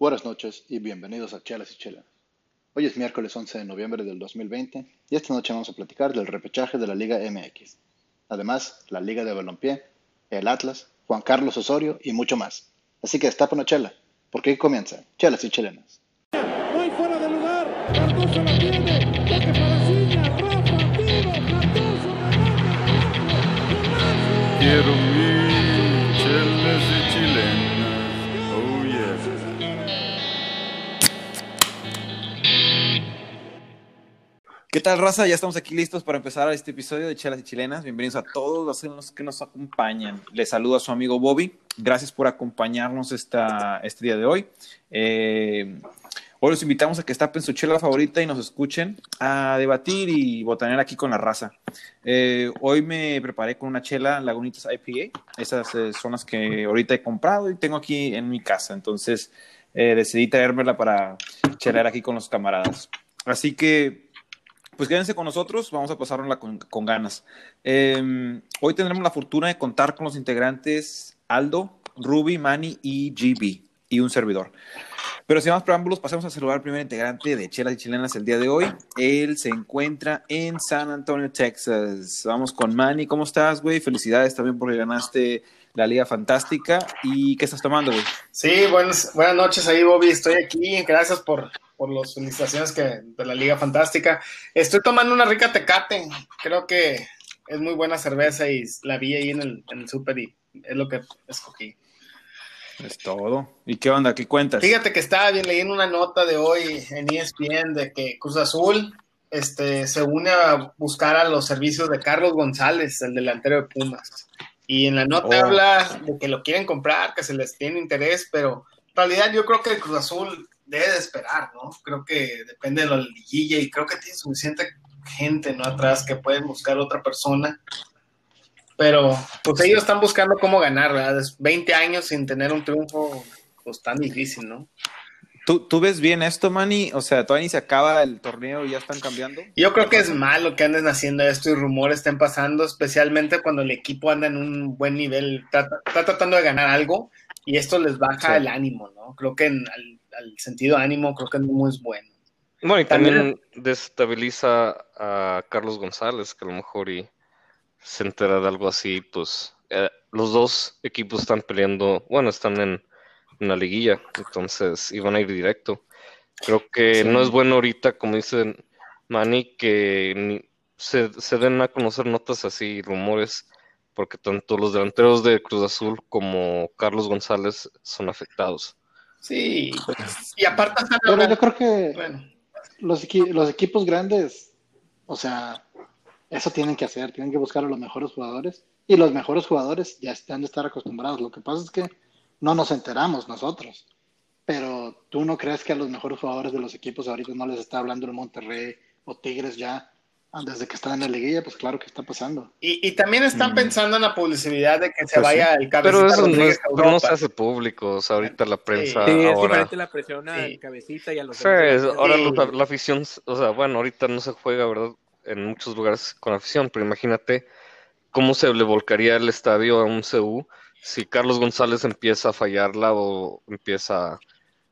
Buenas noches y bienvenidos a Chelas y Chelas. Hoy es miércoles 11 de noviembre del 2020 y esta noche vamos a platicar del repechaje de la Liga MX. Además, la Liga de Balompié, el Atlas, Juan Carlos Osorio y mucho más. Así que destapa una chela, porque aquí comienza Chelas y Chilenas. No hay fuera de lugar. Cardoso la tiene. Toque para Ciña. Rafa, tiro. Cardoso, remate. Golazo. Quiero ¿Qué tal, raza? Ya estamos aquí listos para empezar este episodio de Chelas y Chilenas. Bienvenidos a todos los que nos acompañan. Les saludo a su amigo Bobby. Gracias por acompañarnos esta, este día de hoy. Eh, hoy los invitamos a que estapen su chela favorita y nos escuchen a debatir y botanear aquí con la raza. Eh, hoy me preparé con una chela Lagunitas IPA. Esas eh, son las que ahorita he comprado y tengo aquí en mi casa. Entonces eh, decidí traérmela para chelar aquí con los camaradas. Así que pues quédense con nosotros, vamos a pasárnosla con, ganas. Eh, hoy tendremos la fortuna de contar con los integrantes Aldo, Ruby, Manny y GB y un servidor. Pero sin más preámbulos, pasemos a saludar al primer integrante de Chelas y Chilenas el día de hoy. Él se encuentra en San Antonio, Texas. Vamos con Manny. ¿Cómo estás, güey? Felicidades también porque ganaste la Liga Fantástica. ¿Y qué estás tomando, güey? Sí, buenas, buenas noches ahí, Bobby. Estoy aquí. Gracias por, por las felicitaciones que, de la Liga Fantástica. Estoy tomando una rica tecate. Creo que es muy buena cerveza y la vi ahí en el, en el súper y es lo que escogí. Es todo. ¿Y qué onda? ¿Qué cuentas? Fíjate que estaba bien leyendo una nota de hoy en ESPN de que Cruz Azul este, se une a buscar a los servicios de Carlos González, el delantero de Pumas. Y en la nota Oh. habla de que lo quieren comprar, que se les tiene interés, pero en realidad yo creo que el Cruz Azul debe de esperar, ¿no? Creo que depende de la liguilla y creo que tiene suficiente gente, ¿no? Atrás que pueden buscar otra persona. Pero pues ellos están buscando cómo ganar, ¿verdad? Es 20 años sin tener un triunfo, pues tan difícil, ¿no? ¿Tú, ¿Tú ves bien esto, Manny? O sea, todavía ni se acaba el torneo y ya están cambiando. Yo creo que es malo que anden haciendo esto y rumores estén pasando, especialmente cuando el equipo anda en un buen nivel, está, está tratando de ganar algo y esto les baja Sí. el ánimo, ¿no? Creo que en- al, al sentido de ánimo creo que no es bueno. Bueno, y También- también desestabiliza a Carlos González, que a lo mejor y se entera de algo así, pues eh, los dos equipos están peleando, bueno, están en una liguilla, entonces iban a ir directo. Creo que Sí. no es bueno ahorita, como dicen Manny, que ni- se, se den a conocer notas así, rumores, porque tanto los delanteros de Cruz Azul como Carlos González son afectados. Sí, y aparte Pero yo creo que bueno, los, equi- los equipos grandes, o sea, eso tienen que hacer, tienen que buscar a los mejores jugadores y los mejores jugadores ya están de estar acostumbrados. Lo que pasa es que no nos enteramos nosotros, pero tú no crees que a los mejores jugadores de los equipos ahorita no les está hablando el Monterrey o Tigres ya desde que están en la liguilla, pues claro que está pasando. y, y también están Mm. pensando en la publicidad de que se Pues vaya el Cabecita Pero eso no, es- no se hace público, o sea, ahorita la prensa Sí, ahora... diferente la presión al Sí. cabecita y a los Sí, demás ahora Sí. los- la, afición, o sea, bueno, ahorita no se juega, ¿verdad? En muchos lugares con afición, pero imagínate cómo se le volcaría el estadio a un CU si Carlos González empieza a fallarla o empieza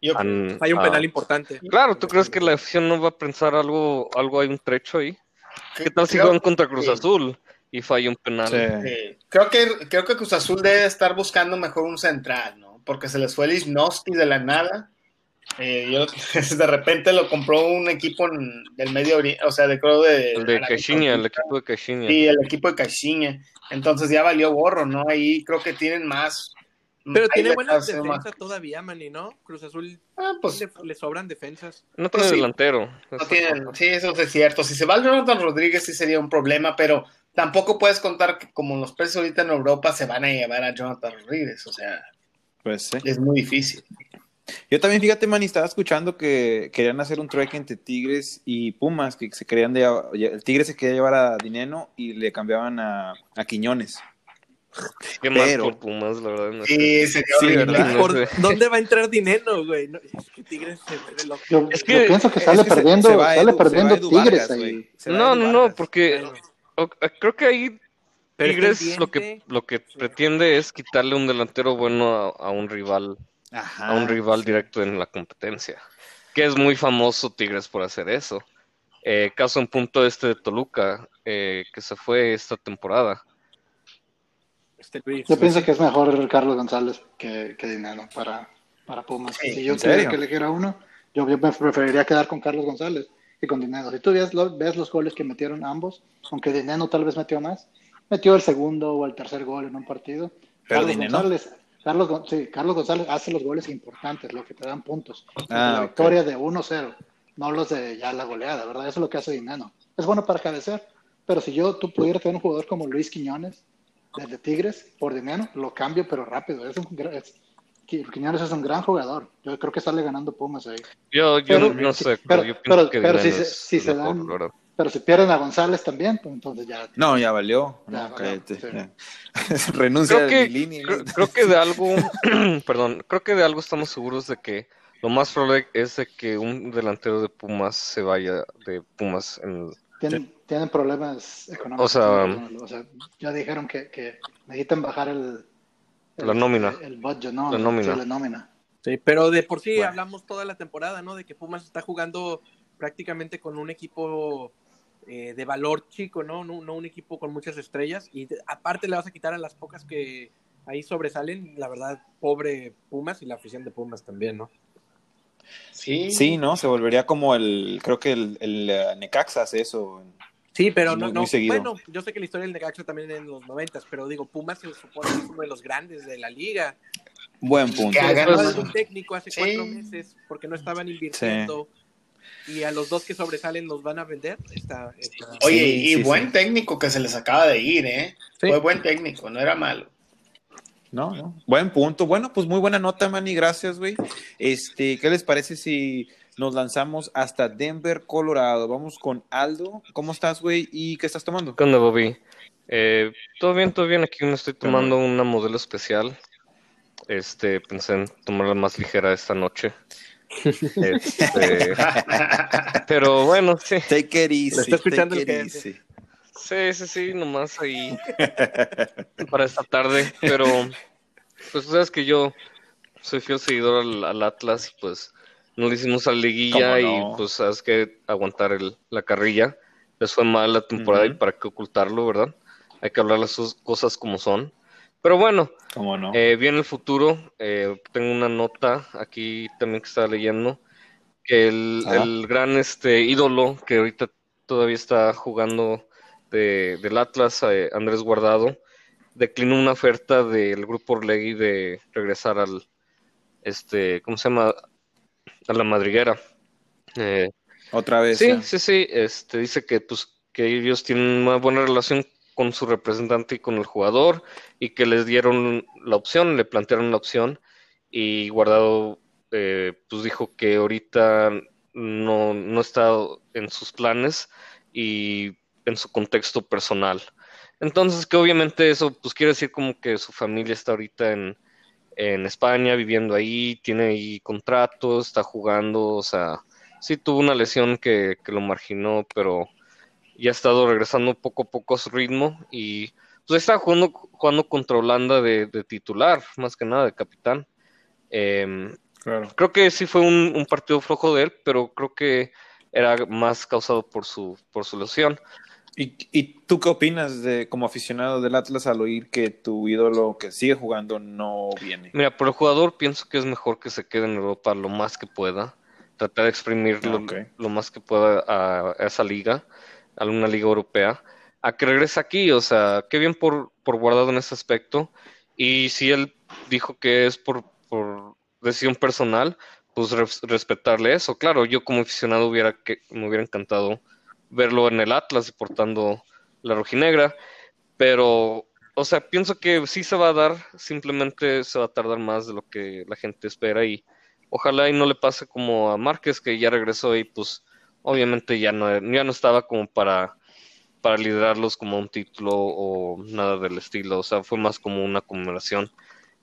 Yo- a... Hay un a- penal importante. Claro, ¿tú crees que la afición no va a pensar algo, algo hay un trecho ahí? ¿Qué tal si creo- juegan contra Cruz. Azul y falla un penal? Sí. Sí. Creo que, creo que Cruz Azul debe estar buscando mejor un central, ¿no? Porque se les fue el Isnosti de la nada. Eh, yo, de repente lo compró un equipo en- del Medio Oriente, o sea, de creo de... El de Caixinha, el equipo de Caixinha. Sí, el equipo de Caixinha. Entonces ya valió gorro, ¿no? Ahí creo que tienen más... Pero ahí tiene les buena hace defensa más- todavía, Manny, ¿no? Cruz Azul Ah, pues le, le sobran defensas. No Pues tiene sí. delantero. no tienen, sí, eso es cierto. Si se va el Jonathan Rodríguez sí sería un problema, pero tampoco puedes contar que como los precios ahorita en Europa se van a llevar a Jonathan Rodríguez, o sea, Pues sí. es muy difícil. Yo también, fíjate, Manny, estaba escuchando que querían hacer un trueque entre Tigres y Pumas, que se querían de, el Tigre se quería llevar a Dineno y le cambiaban a, a Quiñones. Qué mal Pero- por Pumas, la verdad. no sé. Sí, sería Sí, horrible. ¿verdad? No ¿Por sé. dónde va a entrar dinero, güey? No, es que Tigres se vuelve loco. Yo, Es yo que- pienso que Es sale que perdiendo, se va sale Edu- se perdiendo Edu Tigres Vargas, ahí. No, no, no, porque o- creo que ahí Tigres lo que, lo que pretende es quitarle un delantero bueno a, a un rival Ajá, a un rival sí. directo en la competencia. Que es muy famoso Tigres por hacer eso. Eh, caso en punto este de Toluca, eh, que se fue esta temporada. Este Luis. Yo pienso que es mejor Carlos González que, que Dinero para, para Pumas. Sí, si yo ¿en tuviera serio? que elegir a uno, yo, yo me preferiría quedar con Carlos González que con Dinero. Si tú ves, lo- ves los goles que metieron ambos, aunque Dinero tal vez metió más, metió el segundo o el tercer gol en un partido. Pero Carlos Dineno. González, Carlos, sí, Carlos González hace los goles importantes, lo que te dan puntos. Los de Ah, la ok. victoria de 1-0, no los de ya la goleada, ¿verdad? Eso es lo que hace Dinero. Es bueno para cabecear, pero si yo tú pudiera tener un jugador como Luis Quiñones, desde Tigres, por dinero, lo cambio, pero rápido. Es un, es- Qui- Quiñones es un gran jugador. Yo creo que sale ganando Pumas ahí. Yo, yo Pero- no sé, pero- pero, yo pero- que pero si se- si se mejor, dan-. Pero si pierden a González también, pues entonces ya. No, ya valió. Ya No, valió, sí. Renuncia Creo a que, creo, creo que de algo, perdón, creo que de algo estamos seguros de que lo más probable es de que un delantero de Pumas se vaya de Pumas en, Tienen, problemas económicos. O sea, O sea, ya dijeron que, que necesitan bajar el. el- La nómina. El, budget, ¿no? La nómina. Sí, la nómina. Sí, pero de por sí Bueno. hablamos toda la temporada, ¿no? De que Pumas está jugando prácticamente con un equipo eh, de valor chico, ¿no? ¿no? no un equipo con muchas estrellas. Y de- aparte le vas a quitar a las pocas que ahí sobresalen. La verdad, pobre Pumas y la afición de Pumas también, ¿no? Sí. Sí, ¿no? Se volvería como el, creo que el, el eh, Necaxa hace eso. Sí, pero Muy- no, no. Bueno, yo sé que la historia del Necaxa también en los noventas, pero digo, Pumas se supone que es uno de los grandes de la liga. Buen punto. Que hagan- un técnico hace Sí. cuatro meses porque no estaban invirtiendo. Y a los dos que sobresalen los van a vender. Está, está- Oye, Sí, y sí, buen sí. técnico que se les acaba de ir, ¿eh? Sí. Fue buen técnico, no era malo. No, no. Buen punto. Bueno, pues muy buena nota, Manny. Gracias, güey. Este, ¿qué les parece si nos lanzamos hasta Denver, Colorado? Vamos con Aldo. ¿Cómo estás, güey? ¿Y qué estás tomando? ¿Qué onda, Bobby? Eh, todo bien, todo bien. Aquí me estoy tomando una modelo especial. Este, pensé en tomarla más ligera esta noche. Este, pero bueno, sí. Take it easy. Está escuchando take it easy. Sí, sí, sí, nomás ahí para esta tarde. Pero, pues tú sabes que yo soy fiel seguidor al, al Atlas y pues no le hicimos a la liguilla y pues sabes que aguantar el- la carrilla. Les fue mal la temporada y para qué ocultarlo, ¿verdad? Hay que hablar las cosas como son. Pero bueno, ¿Cómo no? eh, viene el futuro. eh, tengo una nota aquí también que estaba leyendo. Que el, Ah. el gran este ídolo que ahorita todavía está jugando de, del Atlas, eh, Andrés Guardado, declinó una oferta del grupo Orlegui de regresar al, este, ¿cómo se llama? A la madriguera. Eh, Otra vez. Sí, sí, sí. Este dice que pues que ellos tienen una buena relación con su representante y con el jugador y que les dieron la opción, le plantearon la opción y Guardado eh, pues dijo que ahorita no, no está en sus planes y en su contexto personal. Entonces que obviamente eso pues quiere decir como que su familia está ahorita en, en España viviendo ahí, tiene ahí contratos, está jugando, o sea, sí tuvo una lesión que, que lo marginó, pero ya ha estado regresando poco a poco a su ritmo y pues está jugando, jugando contra Holanda de, de titular, más que nada de capitán. Em, Claro. creo que sí fue un, un partido flojo de él, pero creo que era más causado por su, por su lesión. ¿Y, ¿Y tú qué opinas de como aficionado del Atlas al oír que tu ídolo que sigue jugando no viene? Mira, por el jugador pienso que es mejor que se quede en Europa lo más que pueda, tratar de exprimir lo, Ok. lo más que pueda a, a esa liga, a una liga europea, a que regrese aquí, o sea, qué bien por, por guardado en ese aspecto. Y si él dijo que es por, por decisión personal, pues res- respetarle eso. Claro, yo como aficionado hubiera que, me hubiera encantado verlo en el Atlas portando la rojinegra, pero, o sea, pienso que sí se va a dar, simplemente se va a tardar más de lo que la gente espera y ojalá y no le pase como a Márquez que ya regresó y pues obviamente ya no, ya no estaba como para, para liderarlos como un título o nada del estilo, o sea, fue más como una conmemoración.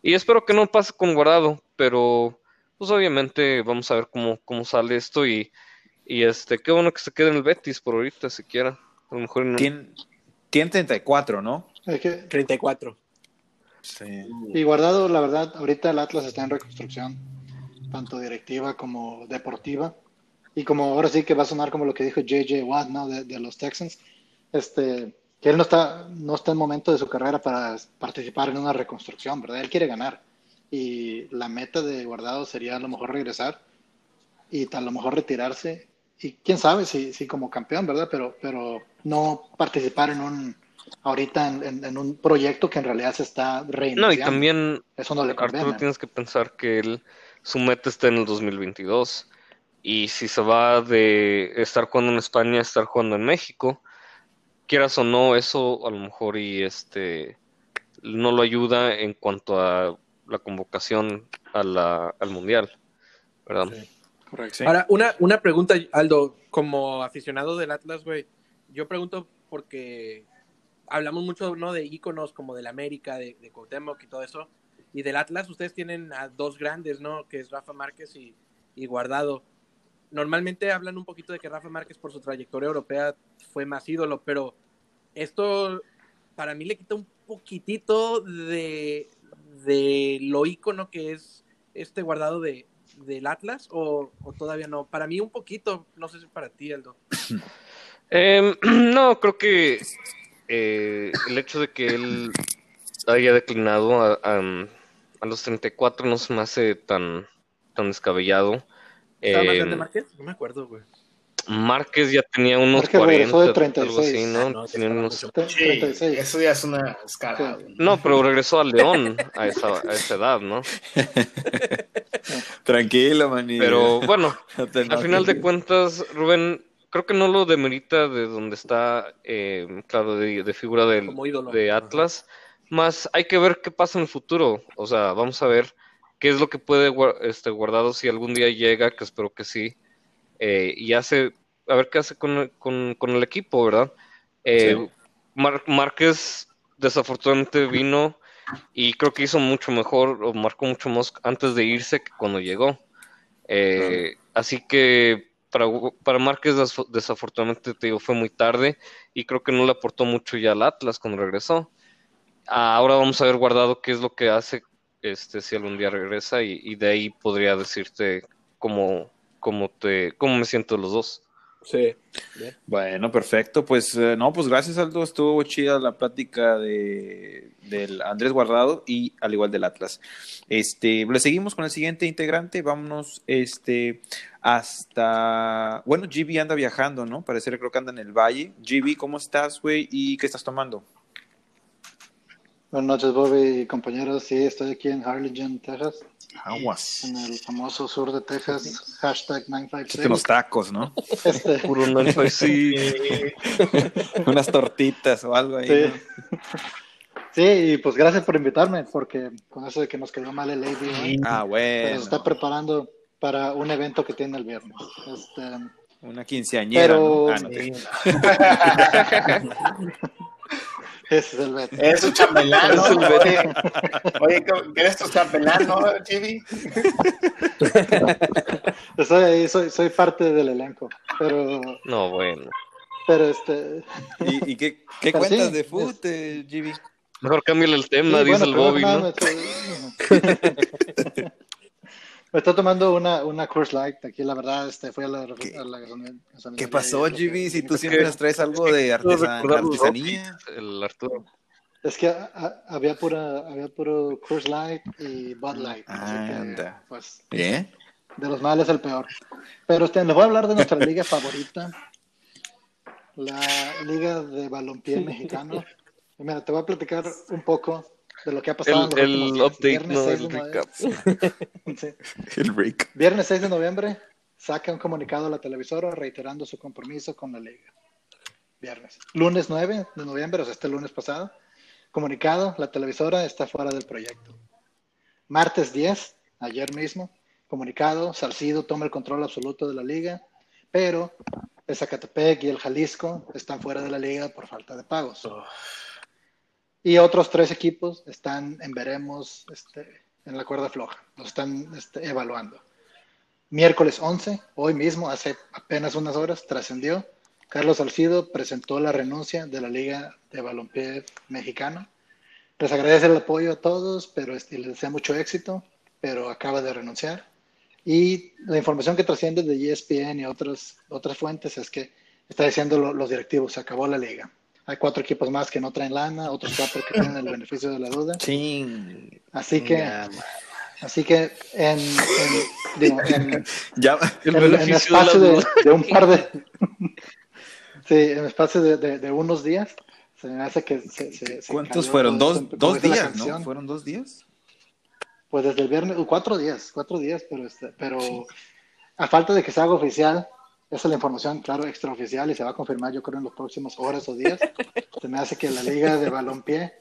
Y espero que no pase con Guardado, pero pues obviamente vamos a ver cómo, cómo sale esto y, y este, qué bueno que se quede en el Betis por ahorita siquiera. A lo mejor no- Tiene, tiene 34, ¿no? Es que 34. Sí. Y guardado, la verdad, ahorita el Atlas está en reconstrucción, tanto directiva como deportiva. Y como ahora sí que va a sonar como lo que dijo JJ Watt, ¿no? De, de los Texans, este, que él no está, no está en momento de su carrera para participar en una reconstrucción, ¿verdad? Él quiere ganar. Y la meta de guardado sería a lo mejor regresar y a lo mejor retirarse. Y quién sabe si, si como campeón, ¿verdad? Pero, pero no participar en un, ahorita en, en- en un proyecto que en realidad se está reiniciando. No, y también, Eso no le conviene. Arturo, tienes que pensar que él, su meta está en el 2022. Y si se va de estar jugando en España a estar jugando en México, quieras o no, eso a lo mejor y este no lo ayuda en cuanto a la convocación a la, al Mundial, ¿verdad? Correcto. Sí. Ahora, una, una pregunta, Aldo, como aficionado del Atlas, güey. Yo pregunto porque hablamos mucho, ¿no? De íconos como del América, de, de Cuauhtémoc y todo eso. Y del Atlas, ustedes tienen a dos grandes, ¿no? Que es Rafa Márquez y, y Guardado. Normalmente hablan un poquito de que Rafa Márquez por su trayectoria europea fue más ídolo, pero esto para mí le quita un poquitito de, de lo ícono que es este guardado de, del Atlas o, o todavía no. Para mí un poquito, no sé si para ti, Aldo. Em, no, creo que eh, el hecho de que él haya declinado a, a- a los 34 no se me hace tan, tan descabellado. ¿Estaba más Em, grande Márquez? No me acuerdo, güey. Márquez ya tenía unos Márquez regresó de 40, algo así, 36. ¿no? Ah, no, Tenía unos- mucho. Sí, 36. eso ya es una escala. Sí. No, pero regresó a León a esa, a esa edad, ¿no? Tranquilo, manito. Pero bueno, No te al final de cuentas, Rubén, creo que no lo demerita de donde está, eh, claro, de, de figura del, de Ajá. Atlas. Más hay que ver qué pasa en el futuro. O sea, vamos a ver qué es lo que puede este, guardado si algún día llega, que espero que sí. eh, y hace, a ver qué hace con, con- con el equipo, ¿verdad? Eh, Sí. Mar- Márquez desafortunadamente vino y creo que hizo mucho mejor o marcó mucho más antes de irse que cuando llegó. Eh, Así que para, para Márquez des- desafortunadamente te digo, fue muy tarde y creo que no le aportó mucho ya al Atlas cuando regresó. Ahora vamos a ver guardado qué es lo que hace este si algún día regresa y, y de ahí podría decirte cómo, cómo te cómo me siento los dos. Sí. Bueno, perfecto. Pues eh, no, pues gracias Aldo. Estuvo chida la plática de del Andrés Guardado y al igual del Atlas. Este, le seguimos con el siguiente integrante. Vámonos, este, hasta, bueno, GB anda viajando, ¿no? Parece creo que anda en el Valle. GB, ¿cómo estás, güey? ¿Y qué estás tomando? Buenas noches, Bobby y compañeros. Sí, estoy aquí en Harlingen, Texas, Aguas. en el famoso sur de Texas, hashtag Échate los 956. tacos, ¿no? Este, Puro sí. Unas tortitas o algo ahí. sí. ¿no? sí, y pues gracias por invitarme, porque con eso de que nos quedó mal el AD hoy, Ah, se bueno. nos está preparando para un evento que tiene el viernes. Este, Una quinceañera, Pero- ¿no? Ah, no te- ese es el veto. Es un chambelán. Es Oye, oye, ¿qué eres tu chambelán, no, Chibi? Estoy ahí, soy, soy parte del elenco, pero, No, bueno. pero este, ¿Y, y qué, qué Pero cuentas sí, de es- eh, GB? Mejor cámbiale el tema, Sí, dice bueno, el Bobby, nada, ¿no? estoy- Me estoy tomando una, una Coors Light. Aquí, la verdad, este, fui a la, ¿Qué- a la ¿Qué pasó, que- GB? Si tú siempre que- nos traes algo de Quiero artesa- recordar los artesanía. El Arturo. Es que a- a- había pura, había puro Coors Light y Bud Light. así que, Anda. pues, ¿Bien? de los males el peor. Pero este, les voy a hablar de nuestra liga favorita, la Liga de Balompié Mexicano. Y mira, te voy a platicar un poco de lo que ha pasado. en El, los el update, Viernes no 6 el recap. Sí. El Rick. Viernes 6 de noviembre saca un comunicado a la televisora reiterando su compromiso con la liga. Viernes. Lunes 9 de noviembre, o sea, este lunes pasado, comunicado, la televisora está fuera del proyecto. Martes 10, ayer mismo, comunicado, Salcido toma el control absoluto de la liga, pero el Zacatepec y el Jalisco están fuera de la liga por falta de pagos. Y otros tres equipos están en veremos este, en la cuerda floja, lo están este, evaluando. Miércoles 11, hoy mismo, hace apenas unas horas, trascendió. Carlos Salcido presentó la renuncia de la Liga de Balompié Mexicano les agradece el apoyo a todos, pero este, les desea mucho éxito, pero acaba de renunciar. Y la información que trasciende de ESPN y otras, otras fuentes es que está diciendo lo- los directivos, se acabó la liga. Hay cuatro equipos más que no traen lana, otros cuatro que tienen el beneficio de la duda. Ching. Así que, así que en, en- digo, en- Ya, El en, en beneficio de la espacio de, un par de sí, en espacio de, de- de unos días se me hace que se, se- se ¿cuántos fueron? Dos, esto, dos días. ¿no? ¿Fueron dos días? Pues desde el viernes, cuatro días, cuatro días, pero este, pero a falta de que se haga oficial, esa es la información, claro, extraoficial y se va a confirmar yo creo en los próximos horas o días. Se me hace que la liga de balompié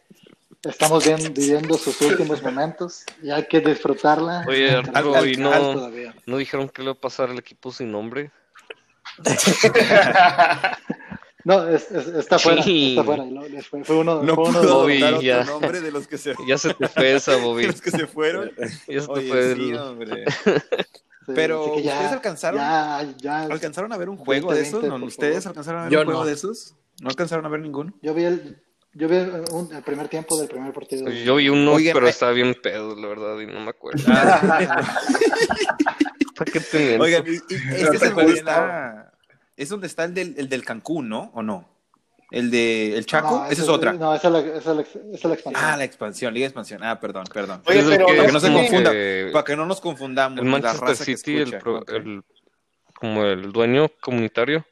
estamos bien, viviendo sus últimos momentos y hay que disfrutarla. Oye, Arturo, hay y no- todavía. ¿No dijeron que le va a pasar al equipo sin nombre? No, es- es- está fuera, Sí. está fuera. Fue, fue uno, No fue uno pudo Bobby, otro ya. nombre de los que se, Ya se te fue esa, de Bobby. los que se fueron. Ya se te fue sí, el- hombre. Pero, que ya- ¿ustedes alcanzaron? Ya, ya, ¿Alcanzaron a ver un juego de 20, esos? ¿No? por ¿Ustedes favor. alcanzaron a ver Yo un juego no. de esos? ¿No alcanzaron a ver ninguno? Yo vi el, yo vi un- el primer tiempo del primer partido. Yo vi uno, Oigan, pero eh. estaba bien pedo, la verdad, y no me acuerdo. Ah, ¿Para qué te? Oigan, y- y este es el donde está, es donde está el del, el del Cancún, ¿no? ¿O no? El de el Chaco, No, esa es otra. No, esa es la, esa es la, esa es la expansión. Ah, la expansión, Liga de Expansión. Ah, perdón, perdón. Oye, pero Para que no se sí, confunda, que- para que no nos confundamos. el la Manchester que City, el, pro- Ok. el- como el dueño comunitario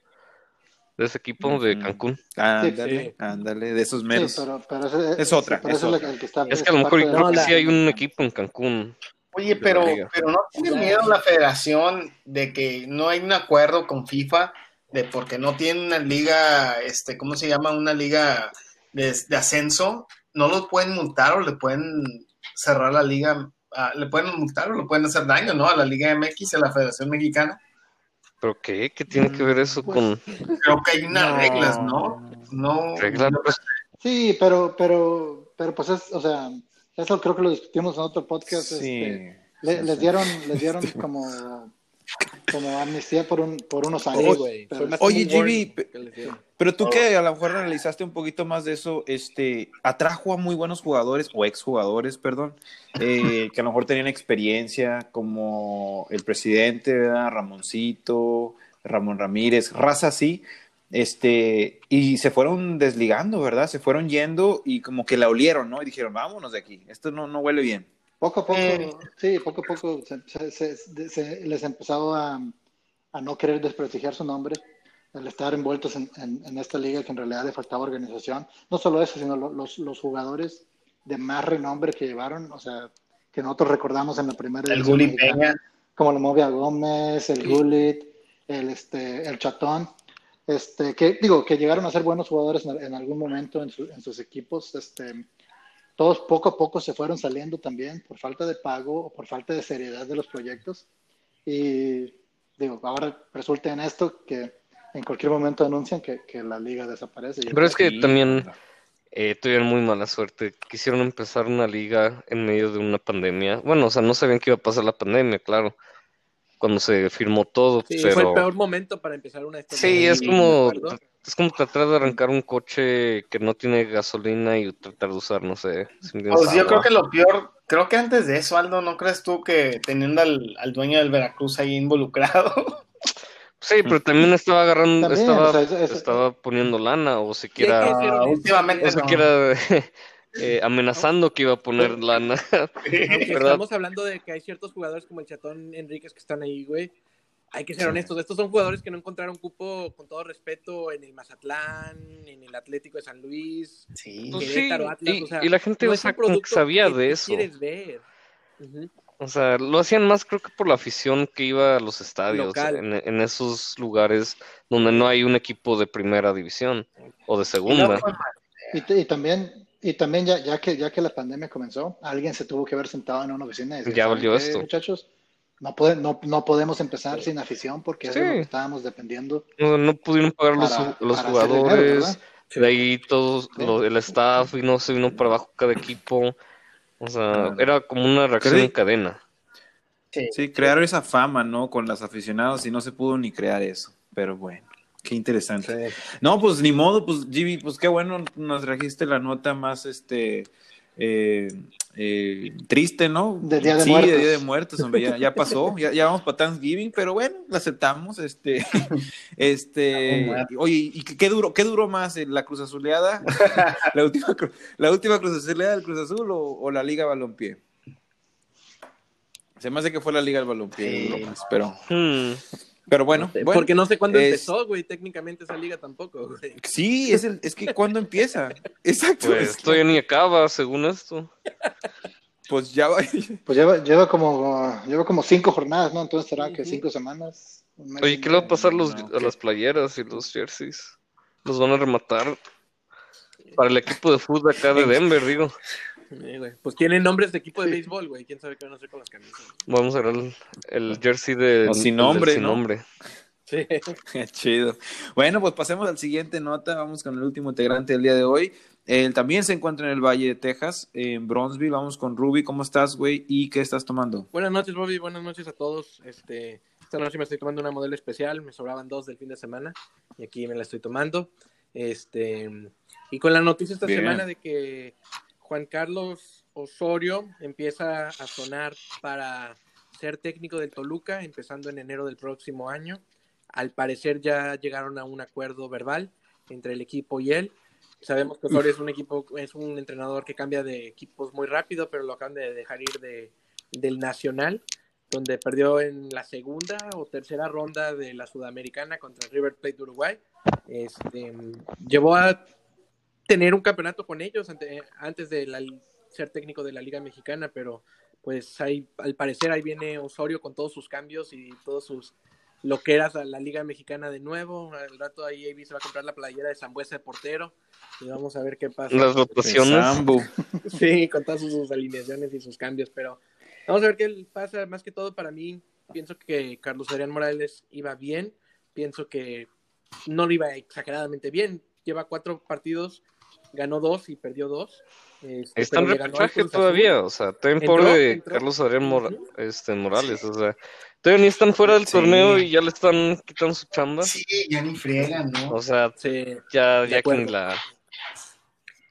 de ese equipo de Ujú. Cancún. Ándale, Sí. ándale, de esos Sí, meros. pero, pero ese- Es otra, pero es la- otra. el que está- Es que a lo mejor creo de que la- sí hay un equipo en Cancún. Oye, de la pero, pero no tiene miedo la federación de que no hay un acuerdo con FIFA de porque no tiene una liga, este, ¿cómo se llama? Una liga de, de ascenso. No lo pueden multar o le pueden cerrar la liga, ah, le pueden multar o le pueden hacer daño, ¿no? A la Liga MX y a la Federación Mexicana. ¿Pero qué? ¿Qué tiene que ver eso Pues, con Creo que hay unas No. reglas, ¿no? No. reglas? Pues, Sí, pero, pero, pero pues es, o sea, eso creo que lo discutimos en otro podcast. Sí. este, le- les dieron, les dieron como, como amnistía por un, por unos años. güey. Oye, Jimmy. Pero tú que a lo mejor analizaste un poquito más de eso, este, atrajo a muy buenos jugadores, o exjugadores, perdón, eh, que a lo mejor tenían experiencia, como el presidente, ¿verdad? Ramoncito, Ramón Ramírez, raza así, este, y se fueron desligando, ¿verdad? Se fueron yendo y como que la olieron, ¿no? Y dijeron, vámonos de aquí, esto no, no huele bien. Poco a poco, Eh. sí, poco a poco se, se- se- se- les empezó a, a no querer desprestigiar su nombre, al estar envueltos en, en- en esta liga que en realidad le faltaba organización. No solo eso, sino lo- los, los jugadores de más renombre que llevaron, o sea, que nosotros recordamos en la primera El división Gulli mexicana, Peña. como la Movia Gómez, el Gullit, el, este, el Chatón, este, que digo, que llegaron a ser buenos jugadores en, en algún momento en, su- en sus equipos, este, todos poco a poco se fueron saliendo también por falta de pago o por falta de seriedad de los proyectos. Y digo, ahora resulta en esto que en cualquier momento anuncian que, que la liga desaparece. Pero es que Sí. también eh, tuvieron muy mala suerte. Quisieron empezar una liga en medio de una pandemia. Bueno, o sea, no sabían que iba a pasar la pandemia, claro, cuando se firmó todo, Sí, pero fue el peor momento para empezar una sí, es como es como tratar de arrancar un coche que no tiene gasolina y tratar de usar, no sé. Pues yo creo que lo peor, creo que antes de eso, Aldo, ¿no crees tú que teniendo al, al dueño del Veracruz ahí involucrado? Sí, pero también estaba agarrando, También, estaba, o sea, eso- eso- estaba poniendo lana o siquiera, Ah, últimamente o no. eh, amenazando que iba a poner lana. Estamos hablando de que hay ciertos jugadores como el Chatón Enríquez que están ahí, güey. Hay que ser honestos. Estos son jugadores que no encontraron cupo, con todo respeto, en el Mazatlán, en el Atlético de San Luis, Sí. Pues Querétaro, Atlas. y, o sea, y la gente, no o es sea, un como que producto sabía que de eso. quieres ver. Ujú. O sea, lo hacían más creo que por la afición que iba a los estadios, en, en esos lugares donde no hay un equipo de primera división o de segunda. y también, y también ya, ya, que, ya que la pandemia comenzó, alguien se tuvo que haber sentado en una oficina y decir, Ya "¿Saben valió qué, esto". Muchachos, no, puede- no, no podemos empezar sin afición porque es de lo Sí. que estábamos dependiendo. No, no pudieron pagar los, Para- los para hacer dinero, jugadores, de ahí todos Sí. lo- el staff y no se vino para abajo cada equipo. O sea, era como una reacción en cadena. Sí. Sí, crearon esa fama, ¿no? Con los aficionados y no se pudo ni crear eso. Pero bueno, qué interesante. No, pues ni modo, pues Jimmy, pues qué bueno, nos trajiste la nota más, este, eh, eh, triste, ¿no? De Día de sí, Muertos. de Día de Muertos, hombre, ya, ya pasó, ya, ya vamos para Thanksgiving, pero bueno, lo aceptamos, este, este, oye, ¿y qué, qué duró, qué duró más, eh, la Cruz Azuleada, la última, cru- la última Cruz Azuleada del Cruz Azul o, o la Liga Balompié? Se me hace que fue la Liga del Balompié, Sí. López, pero, Hmm. Pero bueno, bueno, Porque no sé cuándo es- empezó, güey, técnicamente esa liga tampoco, güey. Sí, es, el, es que ¿cuándo empieza? Exacto. Pues es que- todavía ni acaba, según esto. pues ya va. Pues lleva, lleva como lleva como cinco jornadas, ¿no? Entonces será que cinco semanas. un mes Oye, ¿qué le va a pasar los, no, a las playeras y los jerseys? Los van a rematar para el equipo de fútbol acá de Denver, digo. Eh, güey. Pues tienen nombres de equipo de béisbol, güey. ¿Quién sabe qué van a hacer con las camisas? Vamos a ver el, el jersey de O sin nombre, sin ¿no? nombre. Sí. Qué chido. Bueno, pues pasemos al siguiente nota. Vamos con el último integrante del día de hoy. Él también se encuentra en el Valle de Texas, en Bronzeville. Vamos con Ruby. ¿Cómo estás, güey? ¿Y qué estás tomando? Buenas noches, Bobby. Buenas noches a todos. Este, esta noche me estoy tomando una modelo especial. Me sobraban dos del fin de semana y aquí me la estoy tomando. Este, y con la noticia esta Bien. semana de que Juan Carlos Osorio empieza a sonar para ser técnico del Toluca, empezando en enero del próximo año. Al parecer ya llegaron a un acuerdo verbal entre el equipo y él. Sabemos que Osorio es un equipo, es un entrenador que cambia de equipos muy rápido, pero lo acaban de dejar ir de, del Nacional, donde perdió en la segunda o tercera ronda de la Sudamericana contra el River Plate de Uruguay. Este, llevó a tener un campeonato con ellos ante- antes de la- ser técnico de la Liga Mexicana, pero pues ahí, al parecer ahí viene Osorio con todos sus cambios y todos sus loqueras a la Liga Mexicana de nuevo. Al rato ahí Avi se va a comprar la playera de Zambuesa de portero y vamos a ver qué pasa. Las rotaciones. Sambu. Sí, con todas sus, sus alineaciones y sus cambios, pero vamos a ver qué pasa. Más que todo, para mí, pienso que Carlos Adrián Morales iba bien. Pienso que no lo iba exageradamente bien. Lleva cuatro partidos, ganó dos y perdió dos. Este, Está en repechaje todavía, o sea, también Entró, pobre entró. Carlos Adrián Mora- este, Morales, o sea, todavía ni están fuera del Sí. torneo y ya le están quitando su chamba. Sí, ya ni friegan, ¿no? O sea, Sí, ya, De ya que ni la.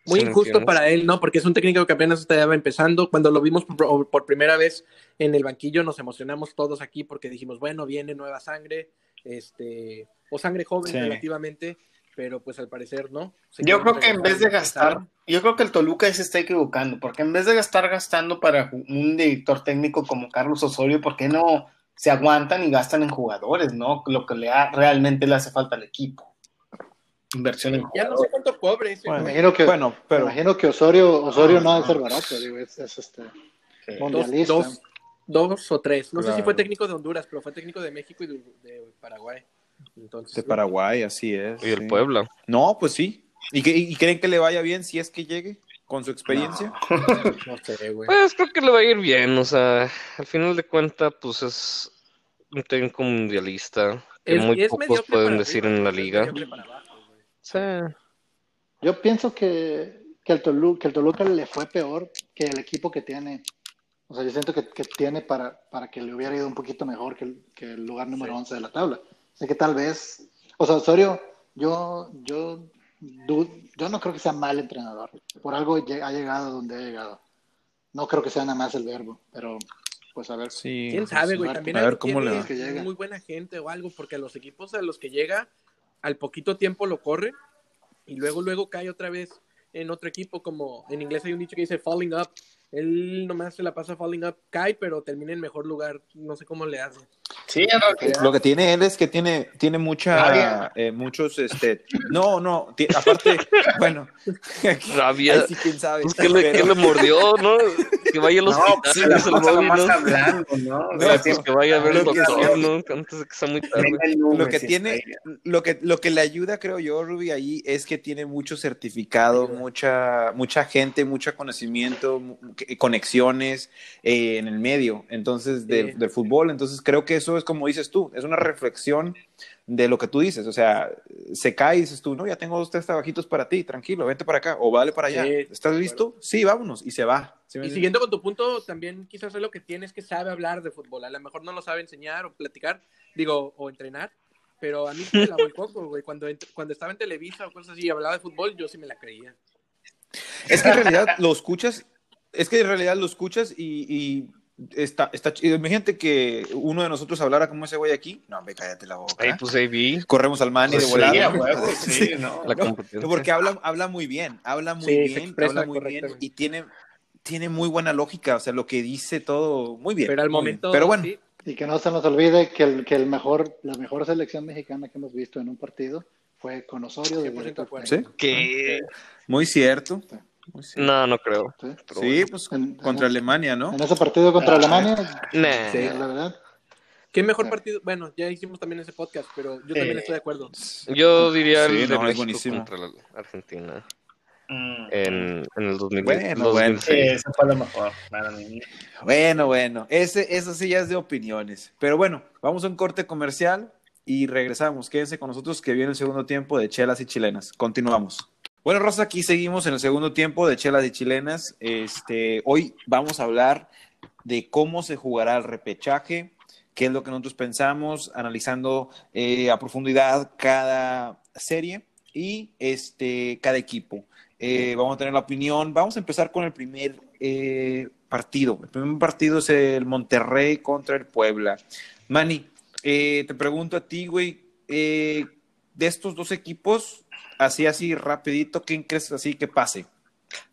Muy ¿Sí me injusto entiendes? para él, ¿no? Porque es un técnico que apenas estaba empezando. Cuando lo vimos por, por primera vez en el banquillo, nos emocionamos todos aquí porque dijimos, bueno, viene nueva sangre, este, o sangre joven Sí. relativamente, pero pues al parecer no. Se Yo creo que en vez de gastar, yo creo que el Toluca se está equivocando, porque en vez de gastar gastando para un director técnico como Carlos Osorio, ¿por qué no se aguantan y gastan en jugadores, no? Lo que le ha- realmente le hace falta al equipo. Inversión en Ya no jugadores. sé cuánto cobre ese Bueno, imagino que, Bueno, pero imagino que Osorio, Osorio no ha de ser barato, digo, es, es este Sí. dos, mundialista. dos, dos o tres. No sé si fue técnico de Honduras, pero fue técnico de México y de, de Paraguay. Entonces, de Paraguay, así es. Y el sí. Puebla. No, pues sí. ¿Y, que- y creen que le vaya bien si es que llegue con su experiencia? no sé, güey. Pues creo que le va a ir bien, o sea, al final de cuentas, pues es un técnico mundialista que Es- muy es pocos pueden para decir arriba, en la liga. abajo. Sí. Yo pienso que, que, el Toluca, que el Toluca le fue peor que el equipo que tiene. O sea, yo siento que, que tiene para, para que le hubiera ido un poquito mejor que el, que el lugar número 11 de la tabla. Así que tal vez, o sea, Osorio, yo, yo, yo no creo que sea mal entrenador. Por algo ha llegado donde ha llegado. No creo que sea nada más el verbo, pero pues a ver. Sí. ¿Quién sabe, güey? También a ver cómo le. Que llega. muy buena gente o algo, porque a los equipos a los que llega, al poquito tiempo lo corre y luego, luego cae otra vez en otro equipo, como en inglés hay un dicho que dice falling up. Él nomás se la pasa falling up, cae, pero termina en mejor lugar. No sé cómo le hace. Sí, en realidad. Lo que tiene él es que tiene, tiene mucha, eh, muchos, este, no, no, aparte, bueno, Rabia. sí quién sabe. Pues, ¿qué, le, pero- qué le mordió, no? Que vaya al No, hospital, pues se la dice el nomás ¿no? hablando, ¿no? No, pues sí, que vaya a ver el lo que doctor. ¿no? Antes de que sea muy tarde. lo que tiene, lo que, lo que le ayuda, creo yo, Ruby, ahí es que tiene mucho certificado, mucha, mucha gente, mucho conocimiento, conexiones eh, en el medio, entonces, del, Sí. del fútbol. Entonces, creo que eso es como dices tú, es una reflexión de lo que tú dices. O sea, se cae y dices tú, no, ya tengo dos, tres trabajitos para ti, tranquilo, vente para acá, o vale para allá. Sí, ¿Estás de listo? Sí, vámonos, y se va. ¿Sí Y siguiendo con tu punto, también quizás es lo que tiene es que sabe hablar de fútbol. A lo mejor no lo sabe enseñar o platicar, digo, o entrenar, pero a mí me la el coco, güey. Cuando, cuando estaba en Televisa o cosas así y hablaba de fútbol, yo sí me la creía. Es que en realidad lo escuchas es que en realidad lo escuchas y, y está, está chido. Imagínate que uno de nosotros hablara como ese güey aquí. No, hombre, cállate la boca. Ahí pues Corremos al man y Pues de sí, volada. a huevo, sí, no. la No, competencia. porque habla, habla muy bien, habla muy Sí, bien, habla muy bien y tiene, tiene muy buena lógica, o sea, lo que dice todo muy bien. Pero al momento. Pero bueno, sí, Y que no se nos olvide que, el, que el mejor, la mejor selección mexicana que hemos visto en un partido fue con Osorio. de 100% director de acuerdo. sí, que muy cierto. Cierto. no, no creo. Sí. Sí, pues En- contra en- Alemania, ¿no? En ese partido contra Ah. Alemania, Nah. Sí. la verdad, ¿Qué mejor partido? Bueno, ya hicimos también ese podcast, pero yo Eh, también estoy de acuerdo. Yo diría Sí, el de no, es México buenísimo. contra la Argentina Mm. en, en el 2000, Bueno, 2006. Sí, ese fue lo mejor para mí. Bueno, bueno, ese, eso sí ya es de opiniones. Pero bueno, vamos a un corte comercial y regresamos. Quédense con nosotros que viene el segundo tiempo de Chelas y Chilenas. Continuamos. Bueno, Rosa, aquí seguimos en el segundo tiempo de Chelas y Chilenas. Este, hoy vamos a hablar de cómo se jugará el repechaje, qué es lo que nosotros pensamos, analizando eh, a profundidad cada serie y este, cada equipo. Eh, vamos a tener la opinión. Vamos a empezar con el primer eh, partido. El primer partido es el Monterrey contra el Puebla. Manny, eh, te pregunto a ti, güey, eh, de estos dos equipos, así, así, rapidito, ¿quién crees así que pase?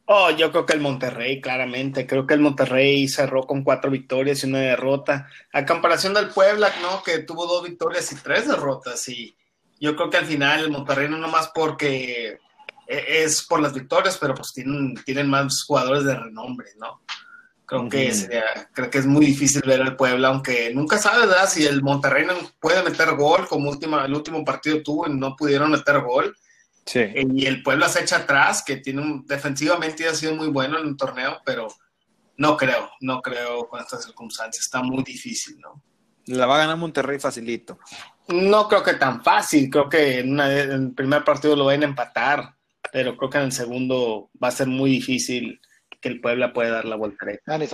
Oh, yo creo que el Monterrey, claramente. Creo que el Monterrey cerró con cuatro victorias y una derrota. A comparación del Puebla, ¿no? Que tuvo dos victorias y tres derrotas. Y yo creo que al final el Monterrey no nomás porque e- es por las victorias, pero pues tienen, tienen más jugadores de renombre, ¿no? Creo que sería- creo que es muy difícil ver al Puebla, aunque nunca sabes, ¿verdad? Si el Monterrey no puede meter gol, como última, el último partido tuvo y no pudieron meter gol. Sí. Eh, Y el Puebla se echa atrás, que tiene un, defensivamente ha sido muy bueno en el torneo, pero no creo, no creo con estas circunstancias. Está muy difícil, ¿no? La va a ganar Monterrey facilito. No creo que tan fácil. Creo que en, una- en el primer partido lo van a empatar, pero creo que en el segundo va a ser muy difícil que el Puebla pueda dar la voltereta. Dani,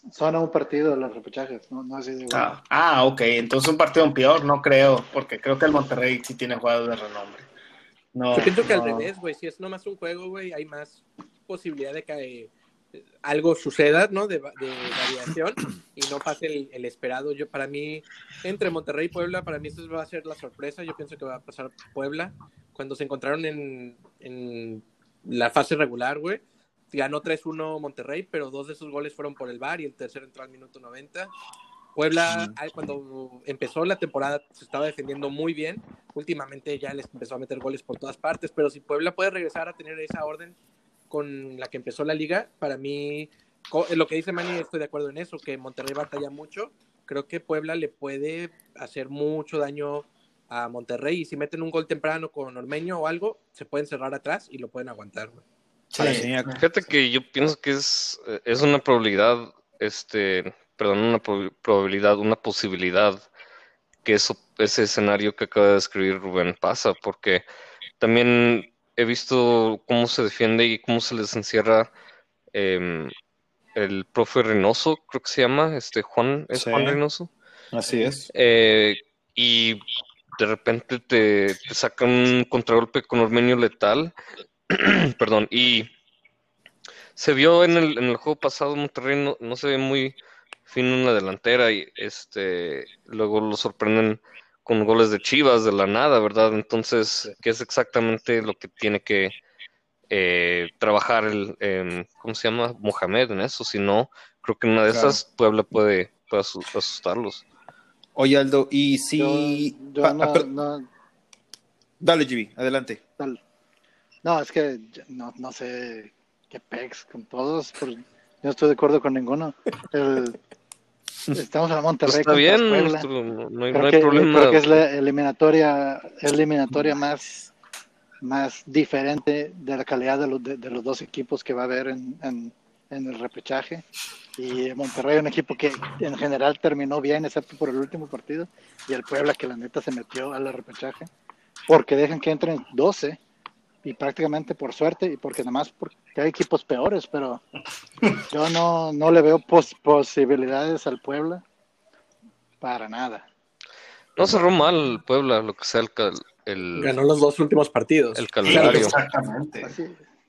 zona, zona un partido de los repechajes, no, no así de bueno. Ah, ah, ok. Entonces un partido peor, no creo, porque creo que el Monterrey sí tiene jugadores de renombre. No, Yo pienso que al revés, güey. Si es nomás un juego, güey, hay más posibilidad de que eh, algo suceda, ¿no? De, va- de variación y no pase el, el esperado. Yo, para mí, entre Monterrey y Puebla, para mí esto va a ser la sorpresa. Yo pienso que va a pasar Puebla. Cuando se encontraron en, en la fase regular, güey, ganó 3-1 Monterrey, pero dos de esos goles fueron por el VAR y el tercero entró al minuto 90. Puebla, cuando empezó la temporada, se estaba defendiendo muy bien. Últimamente ya les empezó a meter goles por todas partes, pero si Puebla puede regresar a tener esa orden con la que empezó la liga, para mí, co- lo que dice Manny, estoy de acuerdo en eso, que Monterrey batalla mucho. Creo que Puebla le puede hacer mucho daño a Monterrey y si meten un gol temprano con Ormeño o algo, se pueden cerrar atrás y lo pueden aguantar. Sí. Fíjate que yo pienso que es, eh, es una probabilidad, este, perdón, una prob- probabilidad, una posibilidad que eso, ese escenario que acaba de describir Rubén pasa, porque también he visto cómo se defiende y cómo se les encierra em, el profe Reynoso, creo que se llama, este Juan, ¿es Sí. Juan Reynoso? Así es. Eh, y de repente te, te sacan un contragolpe con Ormeño letal. Perdón, y se vio en el, en el juego pasado, Monterrey no, no se ve muy fino en la delantera y este luego lo sorprenden con goles de Chivas de la nada, ¿verdad? Entonces, ¿qué es exactamente lo que tiene que eh, trabajar el, em, ¿cómo se llama? Mohamed en eso? Si no, creo que en una de Claro. esas Puebla puede, puede asu- asustarlos. Oye, Aldo, y si... yo pa- no, ah, no, Dale, GB, adelante. No, es que no, no sé qué pex con todos, pero yo no estoy de acuerdo con ninguno. El- estamos en la Monterrey está bien, Puebla. no, no hay, Creo no hay que, problema. creo que es la eliminatoria, eliminatoria más, más diferente de la calidad de los, de, de los dos equipos que va a haber en, en, en el repechaje. Y Monterrey, un equipo que en general terminó bien, excepto por el último partido. Y el Puebla, que la neta se metió al repechaje. Porque dejan que entren 12. Y prácticamente por suerte, y porque además porque hay equipos peores, pero yo no, no le veo pos- posibilidades al Puebla para nada. No cerró mal Puebla, lo que sea el, el, Ganó los dos últimos partidos. el calendario. exactamente. Así,